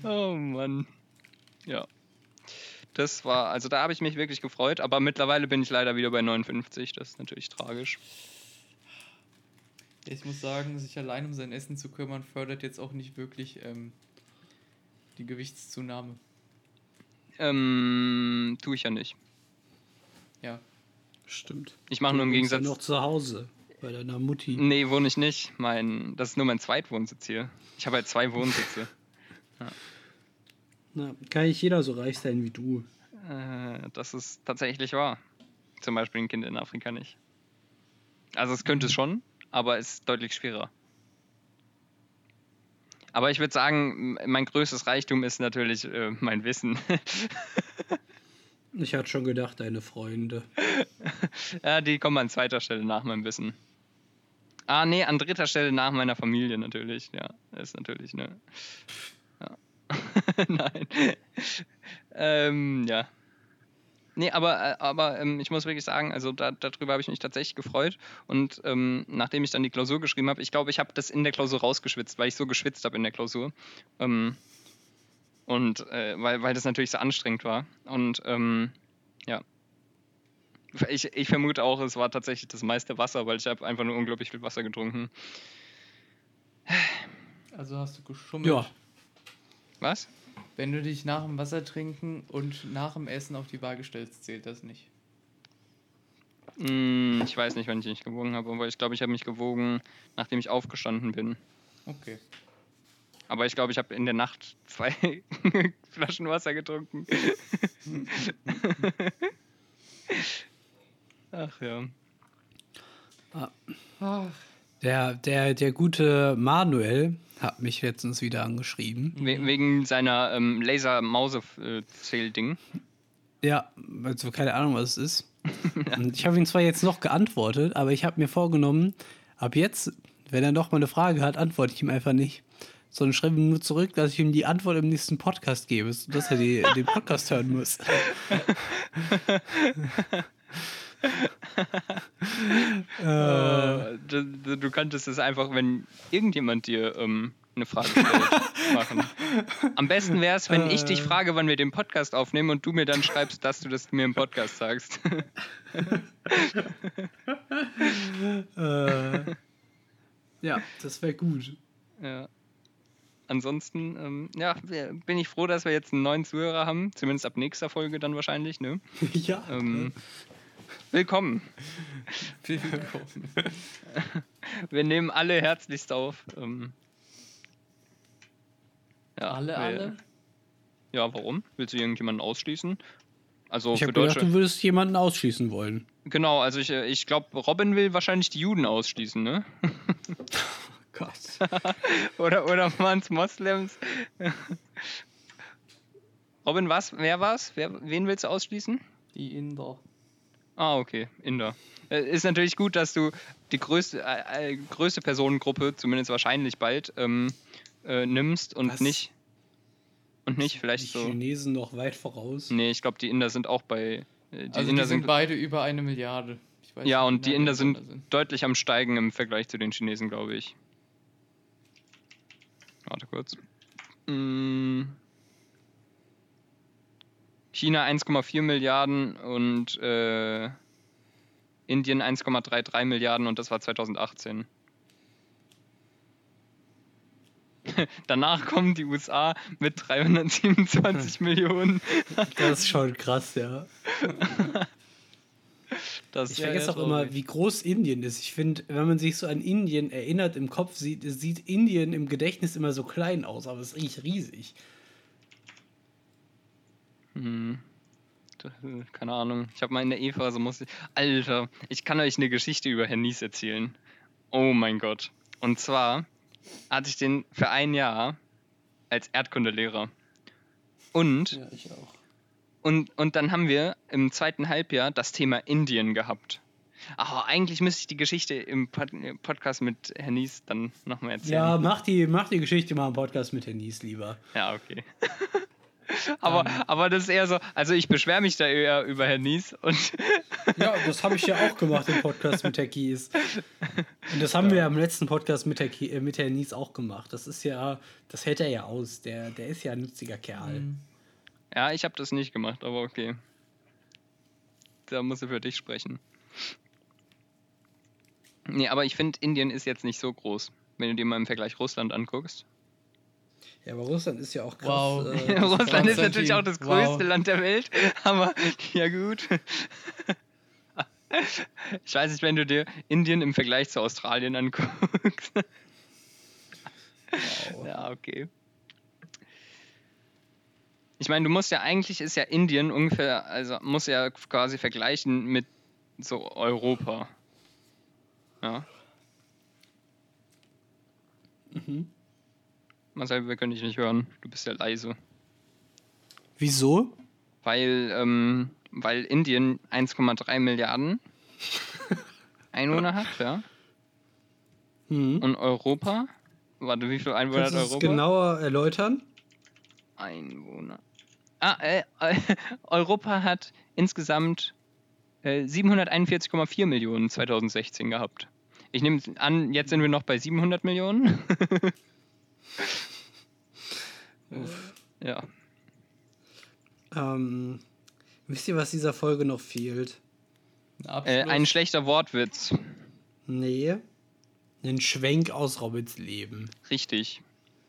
oh Mann. Ja. Das war, also da habe ich mich wirklich gefreut, aber mittlerweile bin ich leider wieder bei 59. Das ist natürlich tragisch. Ich muss sagen, sich allein um sein Essen zu kümmern, fördert jetzt auch nicht wirklich ähm, die Gewichtszunahme. Ähm, tue ich ja nicht. Ja. Stimmt. Ich mache nur im Gegensatz. Ja noch zu Hause bei deiner Mutti. Nee, wohne ich nicht. Mein, das ist nur mein Zweitwohnsitz hier. Ich habe halt zwei Wohnsitze. [LAUGHS] Na, kann nicht jeder so reich sein wie du. Äh, das ist tatsächlich wahr. Zum Beispiel ein Kind in Afrika nicht. Also es könnte es schon, aber es ist deutlich schwerer. Aber ich würde sagen, mein größtes Reichtum ist natürlich äh, mein Wissen. Ich hatte schon gedacht, deine Freunde. [LAUGHS] ja, die kommen an zweiter Stelle nach meinem Wissen. Ah, nee, an dritter Stelle nach meiner Familie natürlich. Ja, ist natürlich, ne. Ja. [LAUGHS] Nein. [LAUGHS] ähm, ja. Nee, aber, äh, aber ähm, ich muss wirklich sagen, also da, darüber habe ich mich tatsächlich gefreut. Und ähm, nachdem ich dann die Klausur geschrieben habe, ich glaube, ich habe das in der Klausur rausgeschwitzt, weil ich so geschwitzt habe in der Klausur. Ähm, und äh, weil, weil das natürlich so anstrengend war. Und ähm, ja. Ich, ich vermute auch, es war tatsächlich das meiste Wasser, weil ich habe einfach nur unglaublich viel Wasser getrunken. Also hast du geschummelt. Ja, Was? Wenn du dich nach dem Wasser trinken und nach dem Essen auf die Waage stellst, zählt das nicht. Hm, ich weiß nicht, wann ich mich gewogen habe, aber ich glaube, ich habe mich gewogen, nachdem ich aufgestanden bin. Okay. Aber ich glaube, ich habe in der Nacht zwei [LAUGHS] Flaschen Wasser getrunken. [LAUGHS] Ach ja. Ach, der, der, der gute Manuel hat mich letztens wieder angeschrieben. We wegen seiner ähm, Laser-Mause-Zähl-Ding. Ja, also keine Ahnung, was es ist. [LAUGHS] Und ich habe ihm zwar jetzt noch geantwortet, aber ich habe mir vorgenommen, ab jetzt, wenn er noch mal eine Frage hat, antworte ich ihm einfach nicht. Sondern schreibe ihm nur zurück, dass ich ihm die Antwort im nächsten Podcast gebe, dass er die, den Podcast hören muss. [LAUGHS] [LAUGHS] äh, Äh, du, du- könntest es einfach, wenn irgendjemand dir ähm, eine Frage stellt, [LAUGHS] machen. Am besten wäre es, wenn ich dich frage, wann wir den Podcast aufnehmen und du mir dann schreibst, dass du das mir im Podcast sagst. äh, ja, das wäre gut. ja. Ansonsten, ähm, ja, bin ich froh, dass wir jetzt einen neuen Zuhörer haben, zumindest ab nächster Folge dann wahrscheinlich, ne? [LAUGHS] ja. Ähm, willkommen. willkommen. Wir nehmen alle herzlichst auf. Ähm, ja, alle, wir- alle? Ja, warum? Willst du irgendjemanden ausschließen? Also ich habe gedacht, Deutsche. du würdest jemanden ausschließen wollen. Genau, also ich, äh, ich glaube, Robin will wahrscheinlich die Juden ausschließen, ne? [LAUGHS] Gott. [LAUGHS] oder oder waren es Moslems? [LAUGHS] Robin, was? Wer war's? Wer, wen willst du ausschließen? Die Inder. Ah, okay, Inder. Äh, Ist natürlich gut, dass du die größte, äh, äh, größte Personengruppe, zumindest wahrscheinlich bald, ähm, äh, nimmst und Was? nicht. Und nicht vielleicht die so. Chinesen noch weit voraus. Nee, ich glaube, die Inder sind auch bei. äh, Die Also Inder die sind sind. beide über eine Milliarde. Ich weiß ja, nicht, und die Inder die sind, auseinander deutlich am Steigen im Vergleich zu den Chinesen, glaube ich. Warte kurz. Mm. China 1,4 Milliarden und äh, Indien 1,33 Milliarden und das war 2018. [LAUGHS] Danach kommen die USA mit 327 [LAUGHS] Millionen. Das ist schon krass, ja. [LAUGHS] Das Ich vergesse auch immer, wie groß Indien ist. Ich finde, wenn man sich so an Indien erinnert im Kopf, sieht, sieht Indien im Gedächtnis immer so klein aus, aber es ist richtig riesig. Hm. Das, äh, Keine Ahnung. Ich habe mal in der E-Phase muss ich. Alter, ich kann euch eine Geschichte über Herrn Nies erzählen. Oh mein Gott. Und zwar hatte ich den für ein Jahr als Erdkundelehrer. Und, Ja, ich auch. und, und dann haben wir im zweiten Halbjahr das Thema Indien gehabt. Ach, eigentlich müsste ich die Geschichte im Pod äh, Podcast mit Herrn Nies dann nochmal erzählen. Ja, mach die, mach die Geschichte mal im Podcast mit Herrn Nies lieber. Ja, okay. [LAUGHS] aber, aber das ist eher so, also ich beschwere mich da eher über Herrn Nies und [LAUGHS] Ja, das habe ich ja auch gemacht im Podcast mit Herr Kies. Und das haben wir ja im letzten Podcast mit, Herr äh, mit Herrn Nies auch gemacht. Das ist ja, das hält er ja aus. Der, der ist ja ein nütziger Kerl. ja, ich habe das nicht gemacht, aber okay. Da muss er für dich sprechen. Nee, aber ich finde, Indien ist jetzt nicht so groß, wenn du dir mal im Vergleich Russland anguckst. Ja, aber Russland ist ja auch krass. Wow. Äh, [LAUGHS] Russland ist natürlich auch das wow. größte Land der Welt, [LAUGHS] aber ja gut. [LAUGHS] Ich weiß nicht, wenn du dir Indien im Vergleich zu Australien anguckst. Ja, okay. Ich meine, du musst ja eigentlich ist ja Indien ungefähr, also muss ja quasi vergleichen mit so Europa. Ja. Mhm. Marcel, wir können dich nicht hören. Du bist ja leise. Wieso? Weil, ähm, weil Indien 1,3 Milliarden [LAUGHS] Einwohner hat, ja. Hm. Und Europa, warte, wie viel Einwohner Kannst hat Europa? genauer erläutern? Einwohner. Ah, äh, äh, [LAUGHS] Europa hat insgesamt äh, 741,4 Millionen 2016 gehabt. Ich nehme an, jetzt sind wir noch bei 700 Millionen. [LAUGHS] ja. Ähm, wisst ihr, was dieser Folge noch fehlt? Ein Äh, ein schlechter Wortwitz. Nee. Ein Schwenk aus Robins Leben. Richtig.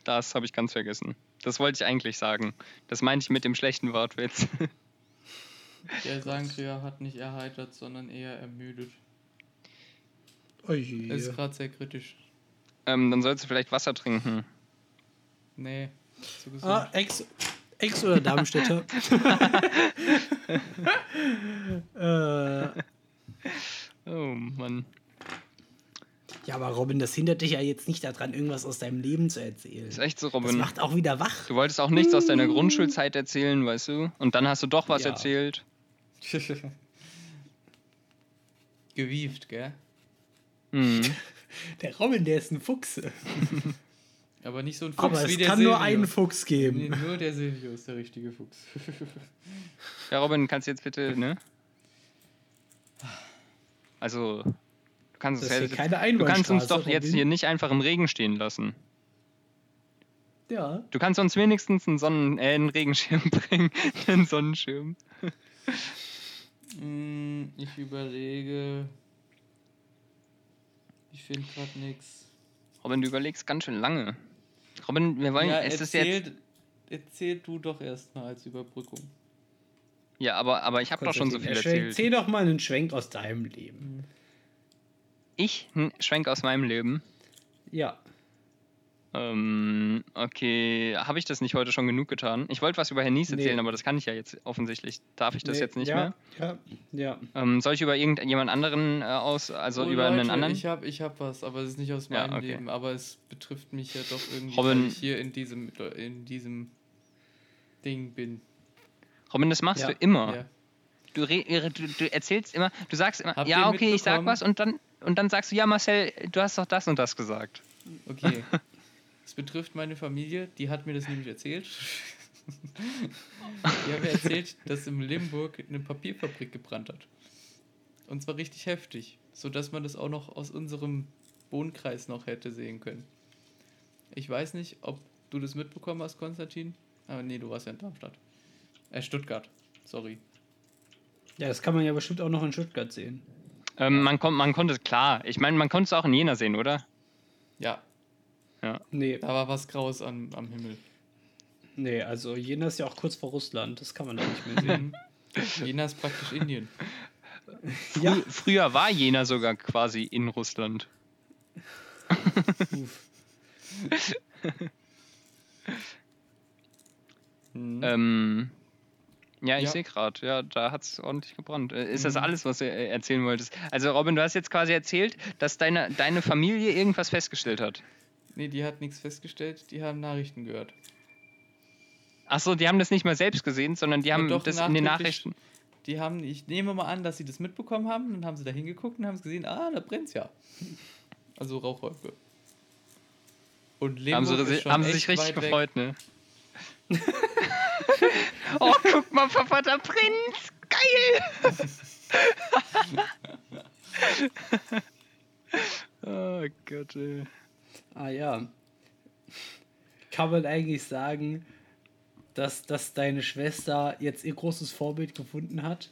Das habe ich ganz vergessen. Das wollte ich eigentlich sagen. Das meinte ich mit dem schlechten Wortwitz. [LAUGHS] Der Sangria hat nicht erheitert, sondern eher ermüdet. Oje. Ist gerade sehr kritisch. ähm, dann sollst du vielleicht Wasser trinken. Nee. Gesund. Ah, Ex, Ex oder Darmstädter? [LAUGHS] äh, Oh Mann. ja, aber Robin, das hindert dich ja jetzt nicht daran, irgendwas aus deinem Leben zu erzählen. Ist echt so, Das Robin. macht auch wieder wach. Du wolltest auch nichts aus deiner Grundschulzeit erzählen, weißt du? Und dann hast du doch was Ja. erzählt. [LAUGHS] Gewieft, gell? Hm. Der Robin, der ist ein Fuchs. [LAUGHS] Aber nicht so ein Fuchs Aber wie es der kann nur einen Fuchs Nee, geben. nur der Silvio ist der richtige Fuchs. [LAUGHS] Ja, Robin, kannst du jetzt bitte, ne? Also, du kannst, Das es ist ja, hier keine du kannst uns doch jetzt Robin. hier nicht einfach im Regen stehen lassen. Ja. Du kannst uns wenigstens einen, Sonnen äh, einen Regenschirm [LAUGHS] bringen. einen Sonnenschirm. Hm, ich überlege. Ich finde gerade nichts. Robin, du überlegst ganz schön lange. Robin, wir wollen, Ja, es ist jetzt, erzähl, erzähl du doch erstmal als Überbrückung. ja, aber, aber ich habe doch schon so viel Erzähl- erzählt. Erzähl doch mal einen Schwenk aus deinem Leben. Ich, ein Schwenk aus meinem Leben. Ja. Ähm, okay, habe ich das nicht heute schon genug getan? Ich wollte was über Herrn Nies Nee. erzählen, aber das kann ich ja jetzt offensichtlich. Darf ich das Nee, jetzt nicht ja, mehr? Ja, ja. Ähm, soll ich über irgendjemand anderen äh, aus, also Oh, über einen Leute, anderen? Ich habe ich hab was, aber es ist nicht aus Ja, meinem okay. Leben. Aber es betrifft mich ja doch irgendwie, Robin- weil ich hier in diesem, in diesem Ding bin. Robin, das machst Ja. du immer. Ja. Du, re- du, du erzählst immer, du sagst immer, Habt ja, okay, ich sag was und dann, und dann sagst du, ja, Marcel, du hast doch das und das gesagt. Okay. [LAUGHS] Es betrifft meine Familie, die hat mir das nämlich erzählt. Die hat mir erzählt, dass im Limburg eine Papierfabrik gebrannt hat. Und zwar richtig heftig, sodass man das auch noch aus unserem Wohnkreis noch hätte sehen können. Ich weiß nicht, ob du das mitbekommen hast, Konstantin. Aber nee, du warst ja in Darmstadt. Äh, Stuttgart. Sorry. Ja, das kann man ja bestimmt auch noch in Stuttgart sehen. Ähm, man, kon man konnte, klar, ich meine, man konnte es auch in Jena sehen, oder? Ja, Nee, da war was Graues am, am Himmel. nee, also Jena ist ja auch kurz vor Russland. Das kann man da nicht mehr sehen. [LAUGHS] Jena ist praktisch Indien. Frü Ja. Früher war Jena sogar quasi in Russland. Uff. Ähm, ja, ich Ja. sehe gerade, ja, da hat es ordentlich gebrannt. Äh, Ist das Mhm. alles, was du äh, erzählen wolltest? Also, Robin, du hast jetzt quasi erzählt, dass deine, deine Familie irgendwas festgestellt hat. Nee, die hat nichts festgestellt, die haben Nachrichten gehört. Achso, die haben das nicht mal selbst gesehen, sondern die haben doch, das in den Nachrichten. die haben, ich nehme mal an, dass sie das mitbekommen haben. Dann haben sie da hingeguckt und haben gesehen, ah, da brennt's ja. Also Rauchwolke. Und Haben Limburg sie, schon haben sie sich richtig weit weg. gefreut, ne? [LAUGHS] oh, guck mal, Papa, der Prinz! Geil! [LAUGHS] [LAUGHS] oh Gott, ey. Ah ja. Kann man eigentlich sagen, dass, dass deine Schwester jetzt ihr großes Vorbild gefunden hat?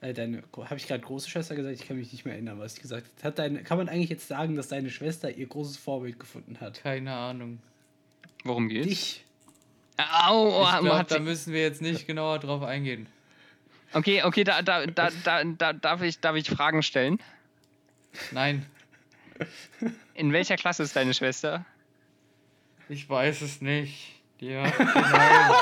Äh, deine, habe ich gerade große Schwester gesagt? Ich kann mich nicht mehr erinnern, was ich gesagt habe. Hat deine, kann man eigentlich jetzt sagen, dass deine Schwester ihr großes Vorbild gefunden hat? Keine Ahnung. Worum geht's? Dich. Au, oh, Ich glaub, da müssen wir jetzt nicht genauer drauf eingehen. Okay, okay, da, da, da, da, da darf, ich, darf ich Fragen stellen. Nein, In welcher Klasse ist deine Schwester? ich weiß es nicht. Ja, [LAUGHS] genau.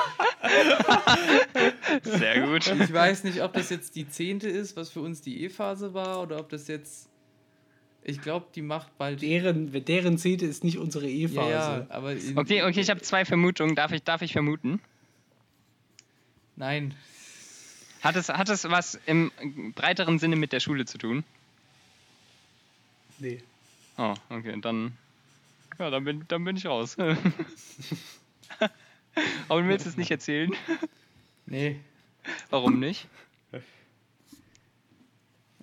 Sehr gut. Ich weiß nicht, ob das jetzt die zehnte ist, was für uns die E-Phase war, oder ob das jetzt. Ich glaube, die macht bald. Deren, deren Zehnte ist nicht unsere E-Phase. ja, aber. Okay, okay, ich habe zwei Vermutungen. Darf ich, darf ich vermuten? Nein, Hat es, hat es was im breiteren Sinne mit der Schule zu tun? Nee. Oh, okay, dann. Ja, dann bin, dann bin ich raus. [LAUGHS] Aber du willst es nicht erzählen? nee. Warum nicht?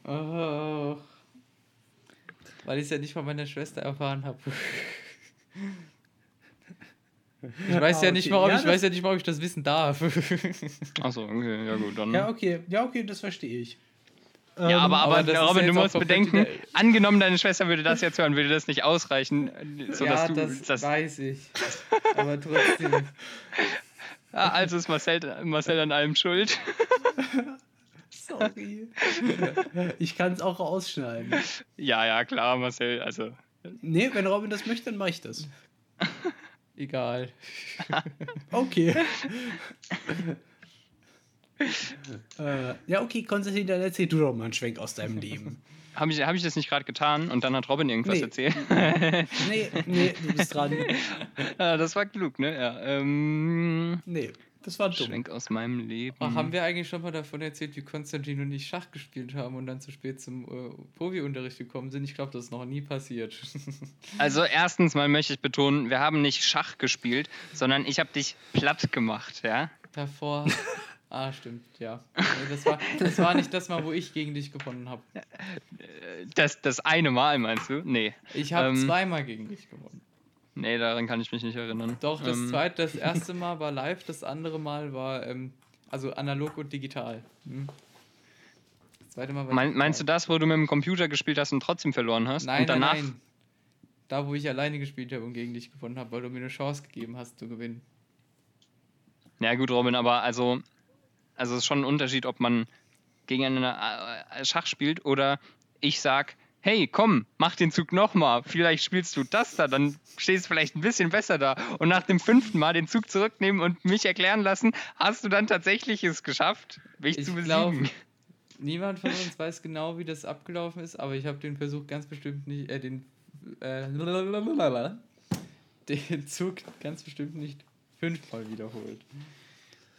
Oh. Weil ich es ja nicht von meiner Schwester erfahren habe. Ich weiß Ah, ja nicht okay. mal, ob Ja, ich das- weiß ja nicht mal, ob ich das wissen darf. Achso, okay, ja gut, dann. Ja, okay, ja, okay, das verstehe ich. Ja, Ähm, aber, aber, aber das ist Robin, ja du musst bedenken, angenommen, deine Schwester würde das jetzt hören, würde das nicht ausreichen, sodass ja, du das, das. weiß ich. Aber trotzdem. [LAUGHS] Ah, also ist Marcel, Marcel an allem schuld. [LAUGHS] Sorry. ich kann es auch rausschneiden. Ja, ja, klar, Marcel, also. Nee, wenn Robin das möchte, dann mache ich das. Egal. Okay. [LAUGHS] [LAUGHS] äh, ja, okay, Konstantin, dann erzähl du doch mal einen Schwenk aus deinem Leben. [LAUGHS] Habe ich, hab ich das nicht gerade getan und dann hat Robin irgendwas Nee. erzählt? [LAUGHS] Nee, nee, du bist dran. ja, das war klug, ne? Ja, ähm. Nee, das war dumm. Schwenk aus meinem Leben. Ach, haben wir eigentlich schon mal davon erzählt, wie Konstantin und ich Schach gespielt haben und dann zu spät zum äh, Profi-Unterricht gekommen sind? Ich glaube, das ist noch nie passiert. Also erstens mal möchte ich betonen, wir haben nicht Schach gespielt, sondern ich habe dich platt gemacht, ja? Davor. Ah, stimmt, ja. Das, war, das war nicht das Mal, wo ich gegen dich gewonnen habe. Das, das eine Mal meinst du? Nee. Ich habe Ähm, zweimal gegen dich gewonnen. Nee, daran kann ich mich nicht erinnern. Doch, das Ähm, zweite, das [LAUGHS] erste Mal war live, das andere Mal war ähm, also analog und digital. Hm? Das zweite Mal war Mein, meinst du das, wo du mit dem Computer gespielt hast und trotzdem verloren hast? Nein, und danach, nein, nein. Da, wo ich alleine gespielt habe und gegen dich gewonnen habe, weil du mir eine Chance gegeben hast zu gewinnen. Ja gut, Robin, aber also, also es ist schon ein Unterschied, ob man gegeneinander äh, Schach spielt oder ich sag, hey, komm, mach den Zug nochmal. Vielleicht spielst du das da, dann stehst du vielleicht ein bisschen besser da. Und nach dem fünften Mal den Zug zurücknehmen und mich erklären lassen, hast du dann tatsächlich es geschafft, mich Ich zu glaub- besiegen. Niemand von uns weiß genau, wie das abgelaufen ist, aber ich habe den Versuch ganz bestimmt nicht, äh, den, äh, [LAUGHS] den Zug ganz bestimmt nicht fünfmal wiederholt.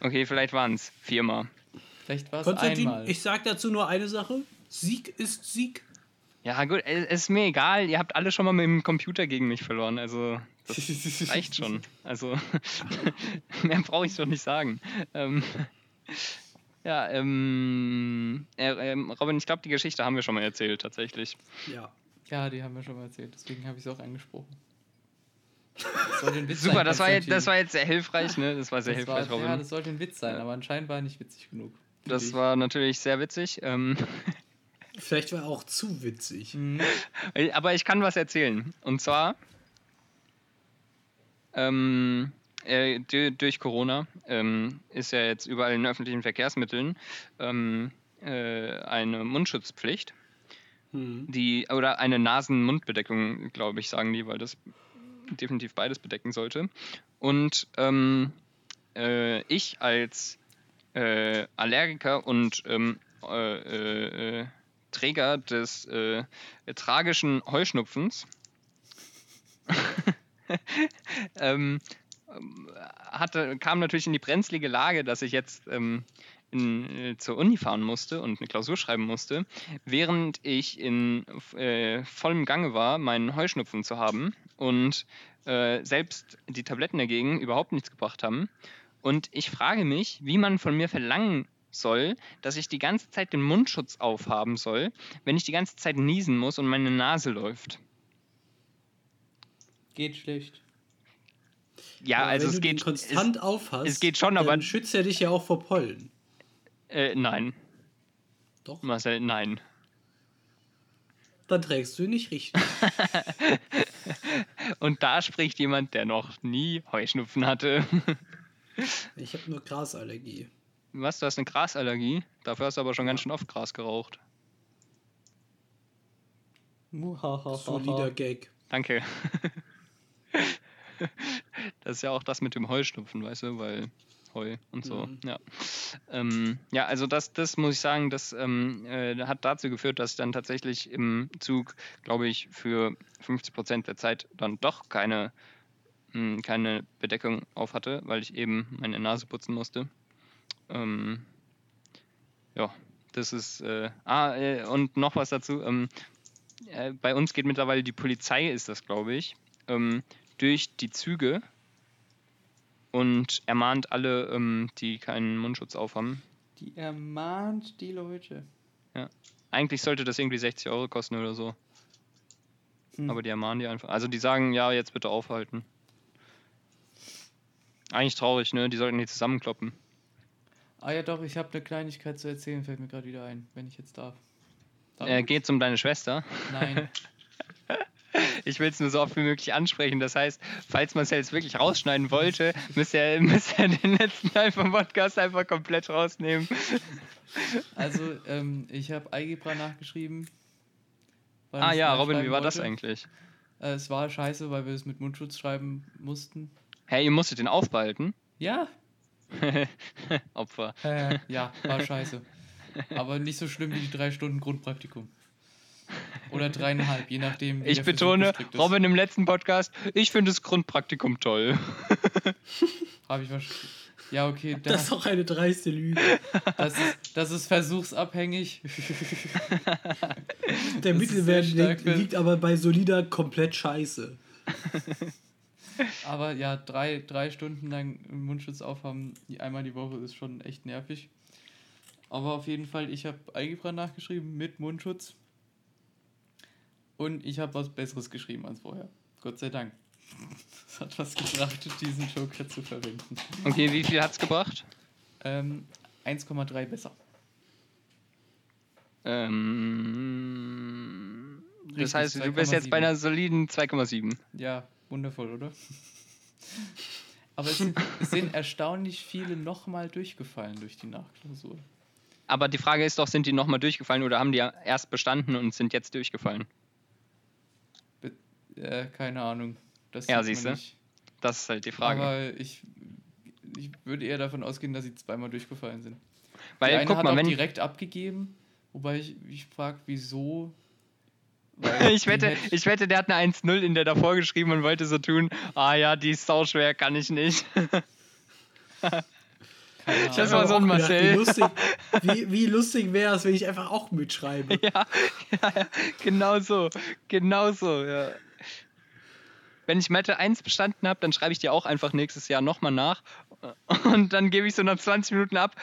Okay, vielleicht waren es viermal. Vielleicht war es Konstantin, einmal. ich sag dazu nur eine Sache. Sieg ist Sieg. Ja gut, es ist mir egal. Ihr habt alle schon mal mit dem Computer gegen mich verloren. Also das [LAUGHS] reicht schon. Also [LAUGHS] mehr brauche ich doch nicht sagen. Ähm, ja, ähm, äh, ähm, Robin, ich glaube, die Geschichte haben wir schon mal erzählt, tatsächlich. Ja. ja, die haben wir schon mal erzählt, deswegen habe ich es auch angesprochen. Das Super, das war, jetzt, das war jetzt sehr hilfreich, ne? Das war sehr Das hilfreich, war, Robin. Ja, das sollte ein Witz sein, Ja. aber anscheinend war er nicht witzig genug. das Finde war natürlich sehr witzig. Ähm, Vielleicht war er auch zu witzig. ich. Mhm. Aber ich kann was erzählen. Und zwar ähm, äh, du- durch Corona ähm, ist ja jetzt überall in öffentlichen Verkehrsmitteln ähm, äh, eine Mundschutzpflicht, Hm. die oder eine Nasen-Mund-Bedeckung, glaube ich, sagen die, weil das definitiv beides bedecken sollte. Und ähm, äh, ich als äh, Allergiker und ähm, äh, äh, äh, Träger des äh, tragischen Heuschnupfens [LAUGHS] ähm, hatte, kam natürlich in die brenzlige Lage, dass ich jetzt ähm, in, zur Uni fahren musste und eine Klausur schreiben musste, während ich in äh, vollem Gange war, meinen Heuschnupfen zu haben und äh, selbst die Tabletten dagegen überhaupt nichts gebracht haben. Und ich frage mich, wie man von mir verlangen soll, dass ich die ganze Zeit den Mundschutz aufhaben soll, wenn ich die ganze Zeit niesen muss und meine Nase läuft. Geht schlecht. Ja, Aber also wenn es du geht. konstant aufhast, es geht schon, dann aber- schützt er dich ja auch vor Pollen. Es, äh, nein, Doch. Marcel, nein. Dann trägst du ihn nicht richtig. [LAUGHS] Und da spricht jemand, der noch nie Heuschnupfen hatte. Ich habe nur Grasallergie. Was, du hast eine Grasallergie? Dafür hast du aber schon ganz schön oft Gras geraucht. Solider Gag. Danke. [LAUGHS] Das ist ja auch das mit dem Heuschnupfen, weißt du, weil Heu und so. Mhm. Ja. Ähm, ja, also das, das muss ich sagen, das ähm, äh, hat dazu geführt, dass ich dann tatsächlich im Zug, glaube ich, für 50 Prozent der Zeit dann doch keine, mh, keine Bedeckung auf hatte, weil ich eben meine Nase putzen musste. Ähm, ja, das ist. Äh, ah, äh, und noch was dazu. Ähm, äh, bei uns geht mittlerweile die Polizei, ist das, glaube ich, ähm, durch die Züge und ermahnt alle, ähm, die keinen Mundschutz aufhaben. Die ermahnt die Leute. Eigentlich sollte das irgendwie 60 Euro kosten oder so. Hm. Aber die ermahnen die einfach. Also die sagen, ja, jetzt bitte aufhalten. Eigentlich traurig, ne? Die sollten die zusammenkloppen. Ah ja doch, ich habe eine Kleinigkeit zu erzählen, fällt mir gerade wieder ein, wenn ich jetzt darf. Darf Äh, geht's um deine Schwester? Nein. [LAUGHS] Ich will es nur so oft wie möglich ansprechen. Das heißt, falls Marcel es wirklich rausschneiden wollte, müsste er, [LAUGHS] müsste er den letzten Teil vom Podcast einfach komplett rausnehmen. Also, ähm, ich habe Algebra nachgeschrieben. Ah ja, Robin, wie war das wollte. eigentlich? Äh, es war scheiße, weil wir es mit Mundschutz schreiben mussten. Hey, ihr musstet den aufbehalten? Ja, [LAUGHS] Opfer. äh, ja, war scheiße. Aber nicht so schlimm wie die drei Stunden Grundpraktikum. Oder dreieinhalb, je nachdem. Wie Ich betone. Robin im letzten Podcast, ich finde das Grundpraktikum toll. [LAUGHS] Habe ich was. Ja, okay, Das das, ist doch eine dreiste Lüge. das, ist, das ist versuchsabhängig. [LAUGHS] Der Das Mittelwert liegt, liegt aber bei Solida komplett scheiße. Aber ja, drei, drei Stunden lang Mundschutz aufhaben, die- einmal die Woche ist schon echt nervig. Aber auf jeden Fall, ich habe Algebra nachgeschrieben mit Mundschutz. Und ich habe was Besseres geschrieben als vorher. Gott sei Dank. Es hat was gebracht, diesen Joker zu verwenden. Okay, wie viel hat's gebracht? Ähm, 1,3 besser. Ähm, das Richtig, heißt, du bist jetzt bei 2,7. einer soliden 2,7. Ja, wundervoll, oder? [LAUGHS] Aber es sind, es sind erstaunlich viele nochmal durchgefallen durch die Nachklausur. Aber die Frage ist doch, sind die nochmal durchgefallen oder haben die ja erst bestanden und sind jetzt durchgefallen? Äh, keine Ahnung. Das Ja, man nicht. Das ist halt die Frage. Aber ich, ich würde eher davon ausgehen, dass sie zweimal durchgefallen sind. Weil, die eine guck hat mal, auch wenn. direkt abgegeben, wobei ich, ich frage, wieso. [LAUGHS] Ich wette, ich wette, der hat eine 1-0 in der davor geschrieben und wollte so tun, ah ja, die ist sauschwer, kann ich nicht. [LAUGHS] keine das war so ein Auch gedacht, Marcel. Wie lustig, [LAUGHS] wie, wie lustig wäre es, wenn ich einfach auch mitschreibe. ja, ja, ja, genau so, genau so, ja. Wenn ich Mathe 1 bestanden habe, dann schreibe ich dir auch einfach nächstes Jahr nochmal nach und dann gebe ich so nach 20 Minuten ab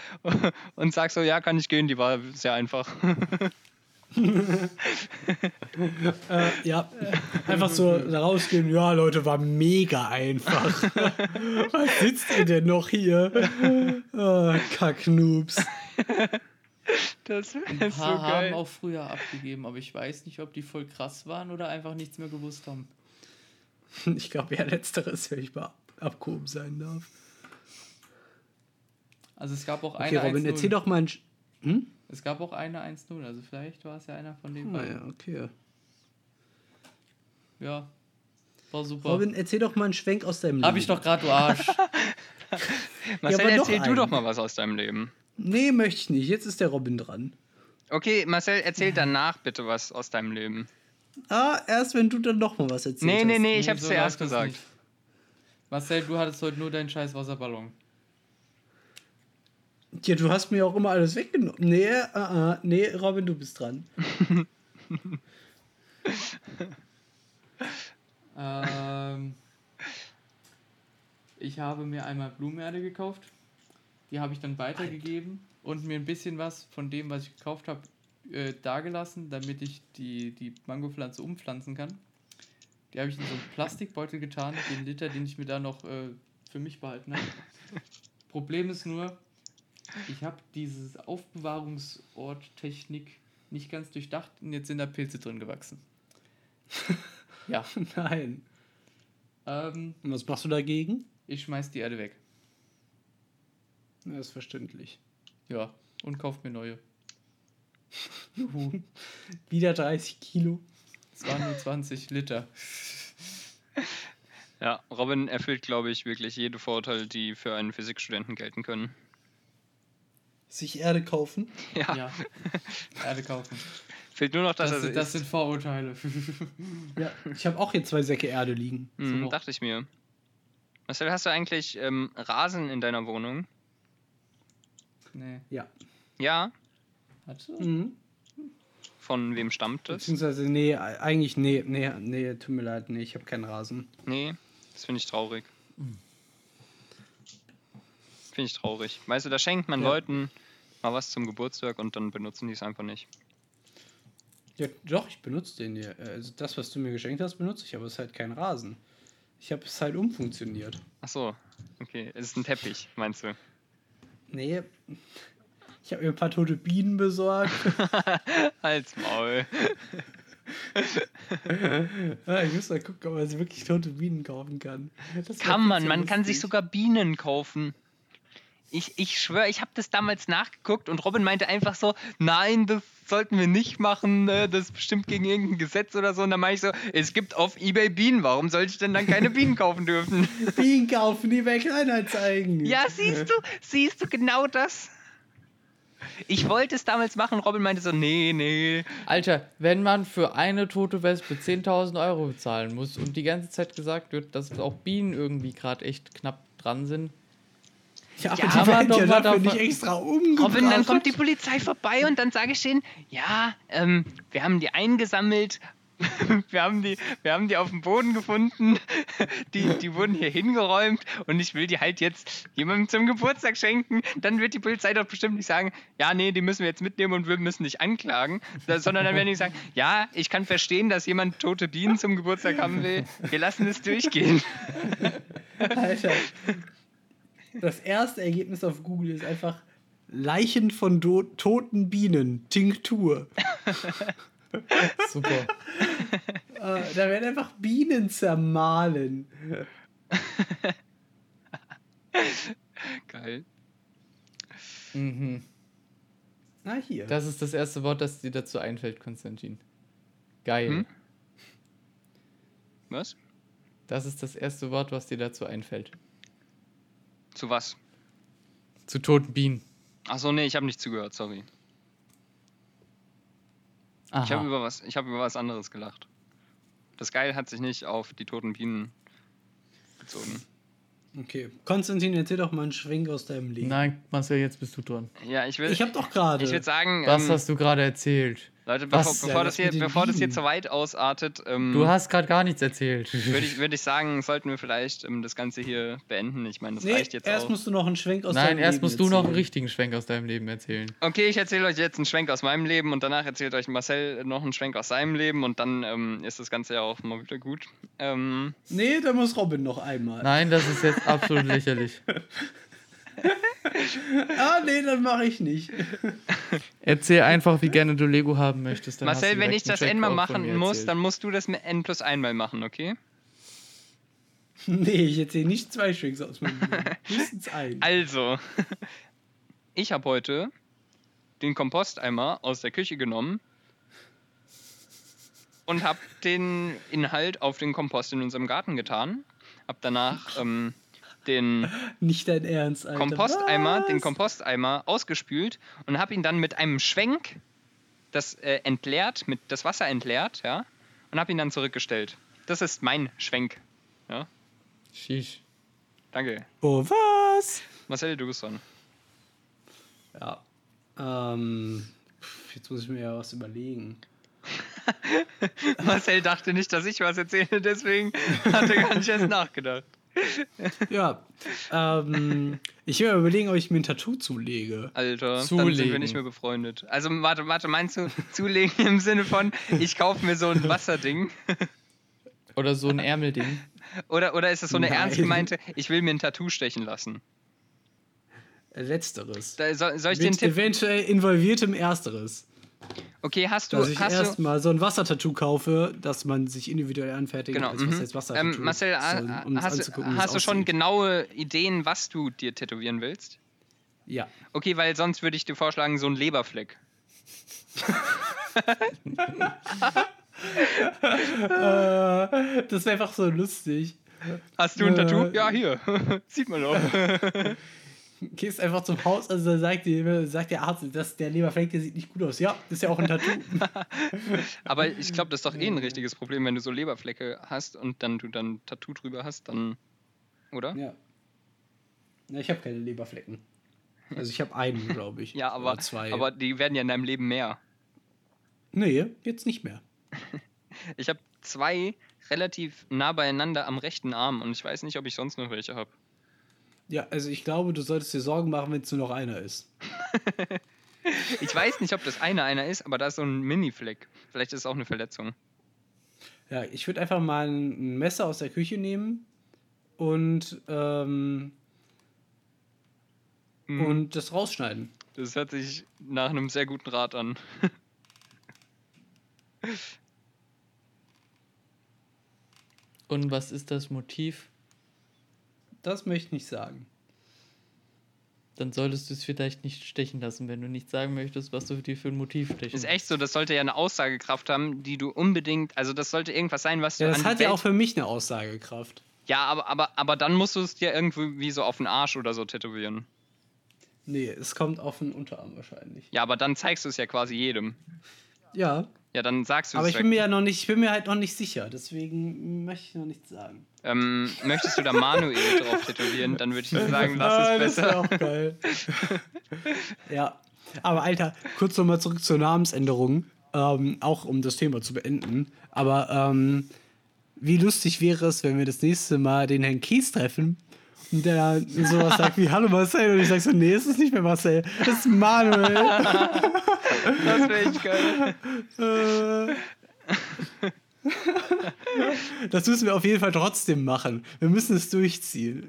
und sag so, ja, kann ich gehen, die war sehr einfach. [LAUGHS] Äh, ja, einfach so da rausgehen. Ja, Leute, war mega einfach. [LAUGHS] Was sitzt ihr denn noch hier? Oh, Kacknoobs. Das Ein ist so paar haben geil. auch früher abgegeben, aber ich weiß nicht, ob die voll krass waren oder einfach nichts mehr gewusst haben. [LAUGHS] Ich glaube eher letzteres, wenn ich mal ab abgehoben sein darf. Also es gab auch Okay, eine Robin, 1-0. erzähl doch mal ein. Sch- Hm? Es gab auch eine 1-0, also vielleicht war es ja einer von den Ah, beiden. ja, okay. Ja, war super. Robin, erzähl doch mal einen Schwenk aus deinem Hab ich doch gerade, du Arsch. [LAUGHS] Marcel, noch erzähl du einen. doch mal was aus deinem Leben. Nee, möchte ich nicht. Jetzt ist der Robin dran. Okay, Marcel, erzähl danach bitte was aus deinem Leben. Ah, erst wenn du dann noch mal was erzählst. Nee, nee, nee, ich Nee, hab's so zuerst läuft das gesagt. Marcel, du hattest heute nur deinen scheiß Wasserballon. Ja, du hast mir auch immer alles weggenommen. Nee, äh, äh, nee, Robin, du bist dran. [LAUGHS] Ähm, ich habe mir einmal Blumenerde gekauft. Die habe ich dann weitergegeben und mir ein bisschen was von dem, was ich gekauft habe, äh, dagelassen, damit ich die, die Mangopflanze umpflanzen kann. Die habe ich in so einen Plastikbeutel getan, den Liter, den ich mir da noch äh, für mich behalten habe. [LAUGHS] Problem ist nur, ich habe dieses Aufbewahrungsort-Technik nicht ganz durchdacht und jetzt sind da Pilze drin gewachsen. [LAUGHS] ja, Nein. ähm, Und was machst du dagegen? ich schmeiß die Erde weg. Das ist verständlich. Ja, und kauft mir neue. Juhu. Wieder 30 Kilo. Es waren nur 20 Liter. [LAUGHS] Ja, Robin erfüllt, glaube ich, wirklich jede Vorurteile, die für einen Physikstudenten gelten können. Sich Erde kaufen. Ja, Ja. Erde kaufen. fehlt nur noch, dass Das, er sind- das sind Vorurteile. Ja, ich habe auch hier zwei Säcke Erde liegen. Hm, so. dachte ich mir. Marcel, hast du eigentlich ähm, Rasen in deiner Wohnung? nee. Ja. Ja. Hast du? Mhm. Von wem stammt das? Beziehungsweise, nee, eigentlich, nee, nee, nee, tut mir leid, nee, ich habe keinen Rasen. Nee, das finde ich traurig. Finde ich traurig. Weißt du, da schenkt man Ja. Leuten mal was zum Geburtstag und dann benutzen die es einfach nicht. Ja, doch, ich benutze den hier. Also das, was du mir geschenkt hast, benutze ich, aber es ist halt kein Rasen. Ich habe es halt umfunktioniert. Ach so, okay. Es ist ein Teppich, meinst du? Nee, ich habe mir ein paar tote Bienen besorgt. [LAUGHS] Als Maul. [LAUGHS] ja, ich muss mal gucken, ob man sich wirklich tote Bienen kaufen kann. Das Kann man, zu man kann sich sogar Bienen kaufen. Ich, ich schwöre, ich habe das damals nachgeguckt und Robin meinte einfach so, nein, das sollten wir nicht machen, ne, das ist bestimmt gegen irgendein Gesetz oder so. Und dann meinte ich so, es gibt auf Ebay Bienen, warum sollte ich denn dann keine Bienen kaufen dürfen? [LAUGHS] Bienen kaufen, die bei Kleinanzeigen. Ja, siehst du, siehst du genau das? Ich wollte es damals machen, Robin meinte so, nee, nee. Alter, wenn man für eine tote Wespe 10.000 Euro bezahlen muss und die ganze Zeit gesagt wird, dass auch Bienen irgendwie gerade echt knapp dran sind. Ja, aber Ja, die werden doch ja mal dafür nicht extra umgebracht. Robin, dann kommt die Polizei vorbei und dann sage ich denen, ja, ähm, wir haben die eingesammelt, [LAUGHS] wir haben die, wir haben die auf dem Boden gefunden, [LAUGHS] die, die wurden hier hingeräumt und ich will die halt jetzt jemandem zum Geburtstag schenken. Dann wird die Polizei doch bestimmt nicht sagen, ja, nee, die müssen wir jetzt mitnehmen und wir müssen nicht anklagen, sondern dann werden die sagen, ja, ich kann verstehen, dass jemand tote Bienen zum Geburtstag haben will. Wir lassen es durchgehen. [LAUGHS] Alter. Das erste Ergebnis auf Google ist einfach Leichen von toten Bienen, Tinktur. Super. [LAUGHS] Äh, da werden einfach Bienen zermahlen. Geil. mhm. Na hier. Das ist das erste Wort, das dir dazu einfällt, Konstantin. Geil. Hm? Was? Das ist das erste Wort, was dir dazu einfällt. Zu was? Zu toten Bienen. Achso, nee, ich habe nicht zugehört, sorry. Ich habe Aha. über was, ich habe über was anderes gelacht. Das Geil hat sich nicht auf die toten Bienen bezogen. Okay. Konstantin, erzähl doch mal einen Schwenk aus deinem Leben. Nein, Marcel, jetzt bist du dran. Ja, ich will. Ich hab doch gerade. Ich würde sagen, Was ähm, hast du gerade erzählt? Leute, bevor, bevor, Ja, das hier, bevor das hier zu weit ausartet, ähm, Du hast gerade gar nichts erzählt. würde ich, [LAUGHS] würd ich sagen, sollten wir vielleicht ähm, das Ganze hier beenden. Ich meine, das nee, reicht jetzt erst auch. musst du noch einen Schwenk aus Nein, deinem erst Leben musst du noch einen erzählen. richtigen Schwenk aus deinem Leben erzählen. Okay, ich erzähle euch jetzt einen Schwenk aus meinem Leben und danach erzählt euch Marcel noch einen Schwenk aus seinem Leben und dann ähm, ist das Ganze ja auch mal wieder gut. Ähm, Nee, da muss Robin noch einmal. Nein, das ist jetzt absolut lächerlich. [LAUGHS] [LAUGHS] Ah, nee, dann mache ich nicht. Erzähl einfach, wie gerne du Lego haben möchtest. Marcel, wenn ich das auch von machen muss, erzählt. dann musst du das mit N plus einmal machen, okay? Nee, ich erzähle nicht zwei Schwenks aus meinem Leben. [LAUGHS] Höchstens einen. Also, [LAUGHS] ich habe heute den Komposteimer aus der Küche genommen und habe den Inhalt auf den Kompost in unserem Garten getan. Hab danach ähm, den Nicht dein Ernst, Alter. Komposteimer, den Was? Komposteimer ausgespült und habe ihn dann mit einem Schwenk das äh, entleert, mit das Wasser entleert, ja, und habe ihn dann zurückgestellt. Das ist mein Schwenk. Ja, Sheesh. danke. Oh, was? Marcel, du bist dran. Ja. Ähm, jetzt muss ich mir ja was überlegen. [LAUGHS] Marcel dachte nicht, dass ich was erzähle, deswegen hat er gar nicht erst [LAUGHS] nachgedacht. [LAUGHS] Ja. Ähm, ich will mal überlegen, ob ich mir ein Tattoo zulege. Alter, dann sind wir Zulegen. nicht mehr befreundet. Also warte, warte, meinst du [LAUGHS] zulegen im Sinne von, ich kaufe mir so ein [LAUGHS] Wasserding? Oder so ein Ärmelding. Oder, oder ist es so eine Nein. ernst gemeinte, ich will mir ein Tattoo stechen lassen? Letzteres. Da, soll, soll ich Mit Tipp? eventuell involviertem Ersteres. Okay, hast du, Dass ich erstmal so ein Wassertattoo kaufe, dass man sich individuell anfertigt. Genau. als was Mhm. Ähm, Marcel, ha- So, um hast, hast du schon genaue Ideen, was du dir tätowieren willst? Ja. Okay, weil sonst würde ich dir vorschlagen, so ein Leberfleck. [LAUGHS] Äh, das wäre einfach so lustig. Hast du ein Äh, Tattoo? Ja, hier. [LAUGHS] Sieht man doch. [LAUGHS] Gehst einfach zum Haus, also dann sagt, die, sagt der Arzt, dass der Leberfleck, der sieht nicht gut aus. Ja, ist ja auch ein Tattoo. [LAUGHS] Aber ich glaube, das ist doch eh ein richtiges Problem, wenn du so Leberflecke hast und dann du dann ein Tattoo drüber hast, dann. Oder? ja. Na, ich habe keine Leberflecken. Also ich habe einen, glaube ich. [LAUGHS] Ja, aber, Oder zwei. aber die werden ja in deinem Leben mehr. nee, jetzt nicht mehr. [LAUGHS] Ich habe zwei relativ nah beieinander am rechten Arm und ich weiß nicht, ob ich sonst noch welche habe. Ja, also ich glaube, du solltest dir Sorgen machen, wenn es nur noch einer ist. [LAUGHS] Ich weiß nicht, ob das einer einer ist, aber da ist so ein Mini-Fleck. Vielleicht ist es auch eine Verletzung. Ja, ich würde einfach mal ein Messer aus der Küche nehmen und, ähm, Mhm. und das rausschneiden. Das hört sich nach einem sehr guten Rat an. [LAUGHS] Und was ist das Motiv? Das möchte ich nicht sagen. Dann solltest du es vielleicht nicht stechen lassen, wenn du nicht sagen möchtest, was du dir für ein Motiv stechen Ist echt so, das sollte ja eine Aussagekraft haben, die du unbedingt, also das sollte irgendwas sein, was du Ja, das an die hat ja auch für mich eine Aussagekraft. Ja, aber, aber, aber dann musst du es dir irgendwie so auf den Arsch oder so tätowieren. Nee, es kommt auf den Unterarm wahrscheinlich. Ja, aber dann zeigst du es ja quasi jedem. Ja, Ja, dann sagst du aber es. ich bin mir ja noch nicht, ich bin mir halt noch nicht sicher, deswegen möchte ich noch nichts sagen. ähm, möchtest du da Manuel [LAUGHS] drauf tätowieren, dann würde ich dir sagen, lass es das besser. auch geil. [LAUGHS] ja, aber Alter, kurz nochmal zurück zur Namensänderung, ähm, auch um das Thema zu beenden. Aber ähm, wie lustig wäre es, wenn wir das nächste Mal den Herrn Kies treffen der sowas sagt wie Hallo Marcel und ich sag so, nee, es ist nicht mehr Marcel, das ist Manuel. [LAUGHS] Das [LAUGHS] wäre echt geil. Äh. Das müssen wir auf jeden Fall trotzdem machen. Wir müssen es durchziehen.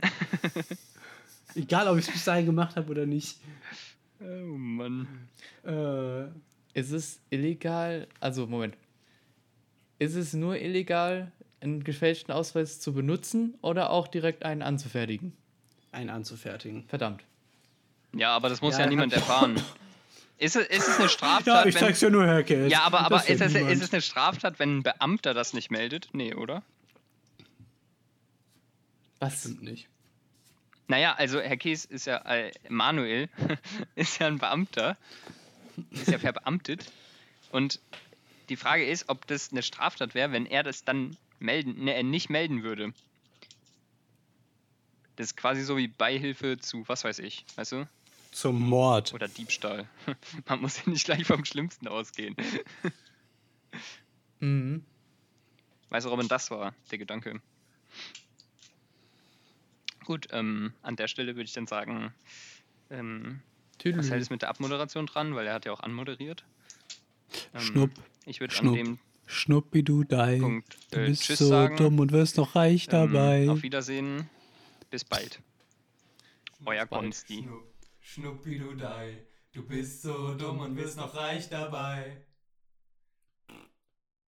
Egal, ob ich es bis dahin gemacht habe oder nicht. Oh Mann. Äh, Ist es illegal? Also, Moment. Ist es nur illegal, einen gefälschten Ausweis zu benutzen oder auch direkt einen anzufertigen? einen anzufertigen. Verdammt. Ja, aber das muss Ja, ja, niemand erfahren. Ist es, ist es eine Ja, Straftat, ich wenn, zeig's ja nur, Herr Kels. ja, aber, aber ist, es, ist es eine Straftat, wenn ein Beamter das nicht meldet? Nee, oder? Was? Stimmt nicht. Naja, also Herr Kies ist ja, äh, Manuel [LAUGHS] ist ja ein Beamter, ist ja verbeamtet. Und die Frage ist, ob das eine Straftat wäre, wenn er das dann melden, ne, äh, nicht melden würde. Das ist quasi so wie Beihilfe zu, was weiß ich, weißt du? Zum Mord. Oder Diebstahl. [LAUGHS] Man muss ja nicht gleich vom Schlimmsten ausgehen. [LAUGHS] Mhm. Weißt du, Robin, das war der Gedanke. Gut, ähm, an der Stelle würde ich dann sagen, ähm, Tüdelü. Was hält es mit der Abmoderation dran? Weil er hat ja auch anmoderiert. Ähm, Schnupp, Ich würde an schnupp. dem Schnuppi-du-dei. Punkt Du äh, bist Tschüss so sagen. dumm und wirst noch reich Ähm, dabei. Auf Wiedersehen. Bis bald. Euer. Konsti. Schnupp, Schnuppi du Dei, du bist so dumm und wirst noch reich dabei.